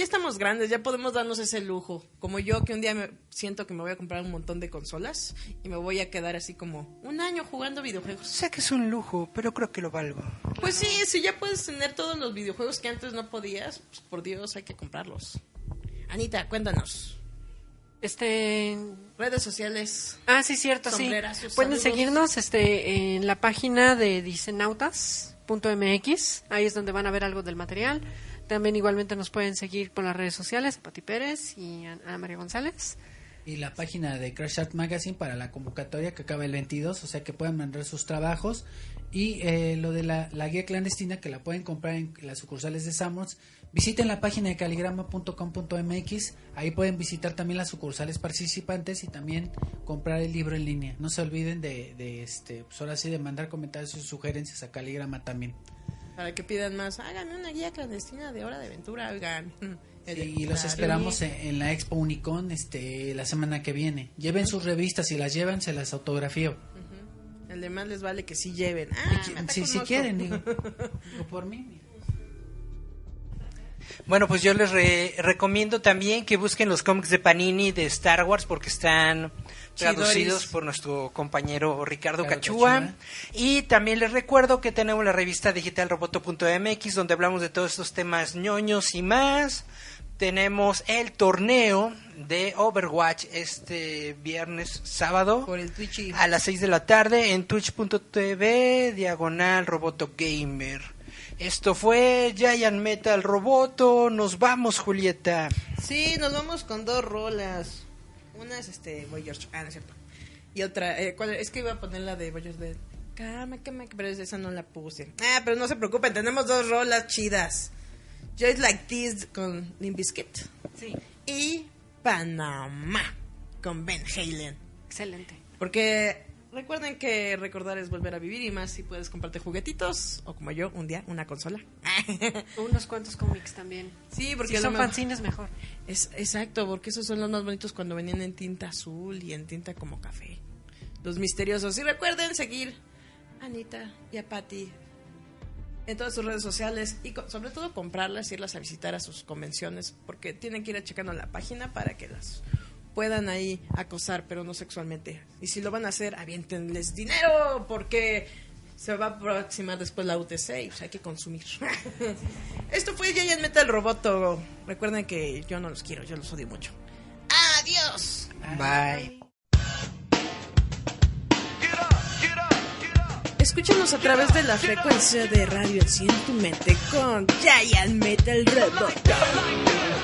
ya estamos grandes, ya podemos darnos ese lujo. Como yo que un día me siento que me voy a comprar un montón de consolas y me voy a quedar así como un año jugando videojuegos. Sé que es un lujo, pero creo que lo valgo. Pues sí, si ya puedes tener todos los videojuegos que antes no podías, pues por Dios hay que comprarlos. Anita, cuéntanos. Este. Redes sociales. Ah, sí, cierto, sí. Pueden saludos. seguirnos este, en la página de dicenautas.mx. Ahí es donde van a ver algo del material. También igualmente nos pueden seguir por las redes sociales, a Pati Pérez y a Ana María González. Y la página de Crash Art Magazine para la convocatoria que acaba el 22, o sea que pueden mandar sus trabajos. Y eh, lo de la, la guía clandestina que la pueden comprar en las sucursales de Samuels. Visiten la página de caligrama.com.mx. Ahí pueden visitar también las sucursales participantes y también comprar el libro en línea. No se olviden de, de este, pues ahora sí, de mandar comentarios y sugerencias a Caligrama también. Para que pidan más, háganme una guía clandestina de hora de aventura, oigan. (laughs) El de- Y los esperamos en, en la Expo Unicon este, la semana que viene. Lleven sus revistas, si las llevan, se las autografío. El de más les vale que sí lleven. Ah, me Si, si quieren, digo. (laughs) Digo, por mí. Bueno, pues yo les re- recomiendo también que busquen los cómics de Panini de Star Wars porque están traducidos por nuestro compañero Ricardo Cachúa. Cachúa. Y también les recuerdo que tenemos la revista digitalroboto.mx donde hablamos de todos estos temas ñoños y más. Tenemos el torneo de Overwatch este viernes, sábado. Por el Twitch a las 6 de la tarde en twitch.tv diagonal roboto gamer. Esto fue Giant Metal Roboto. Nos vamos, Julieta. Sí, nos vamos con dos rolas. Una es este Voyage. Ah, no es cierto. Y otra, eh, ¿cuál? es que iba a poner la de Voyage de. Cama, cama, pero esa no la puse. Ah, pero no se preocupen, tenemos dos rolas chidas. Just Like This con Limp Bizkit. Sí. Y Panamá con Ben Halen. Excelente. Porque recuerden que recordar es volver a vivir y más si puedes comprarte juguetitos o como yo, un día, una consola. (laughs) Unos cuantos cómics también. Sí, porque si son fanzines mejor. Es, exacto, porque esos son los más bonitos cuando venían en tinta azul y en tinta como café. Los misteriosos. Y recuerden seguir a Anita y a Patty en todas sus redes sociales y co- sobre todo comprarlas, irlas a visitar a sus convenciones, porque tienen que ir a checando la página para que las puedan ahí acosar, pero no sexualmente. Y si lo van a hacer, aviéntenles dinero, porque se va a aproximar después la UTC y pues hay que consumir. (laughs) Esto fue Giant Metal Roboto. Recuerden que yo no los quiero, yo los odio mucho. ¡Adiós! Bye. Escúchanos a través de la frecuencia de Radio Enciende tu mente con Giant Metal Roboto.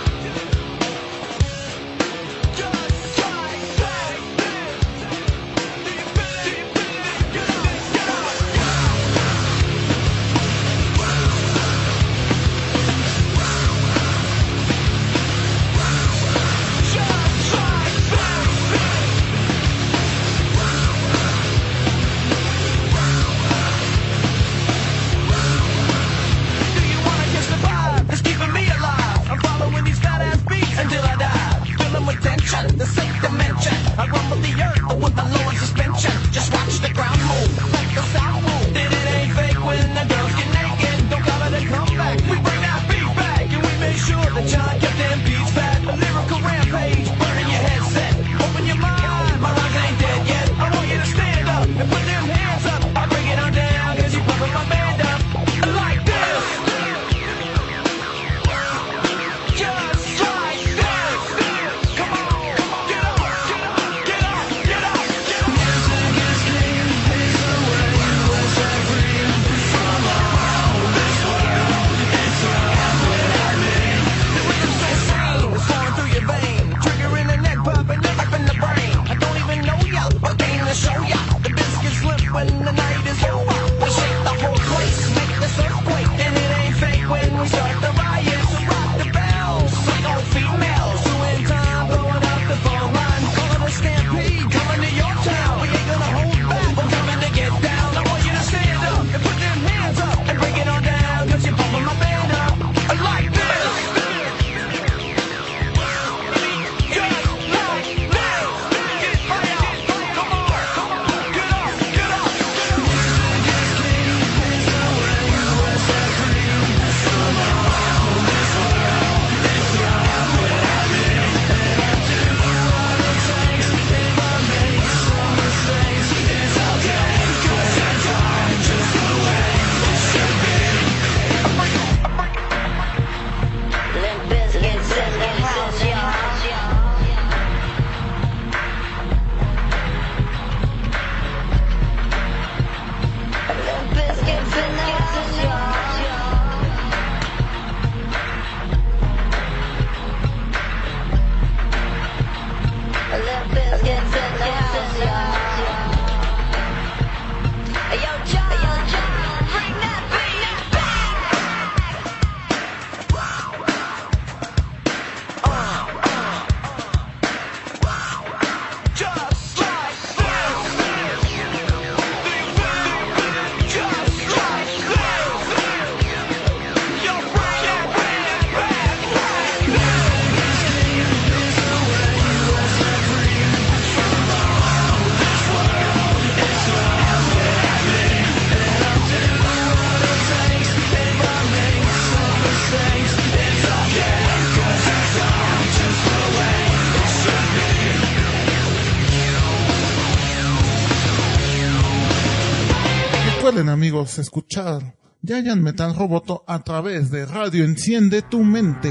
amigos, escuchar Giant Metal Roboto a través de Radio Enciende tu Mente.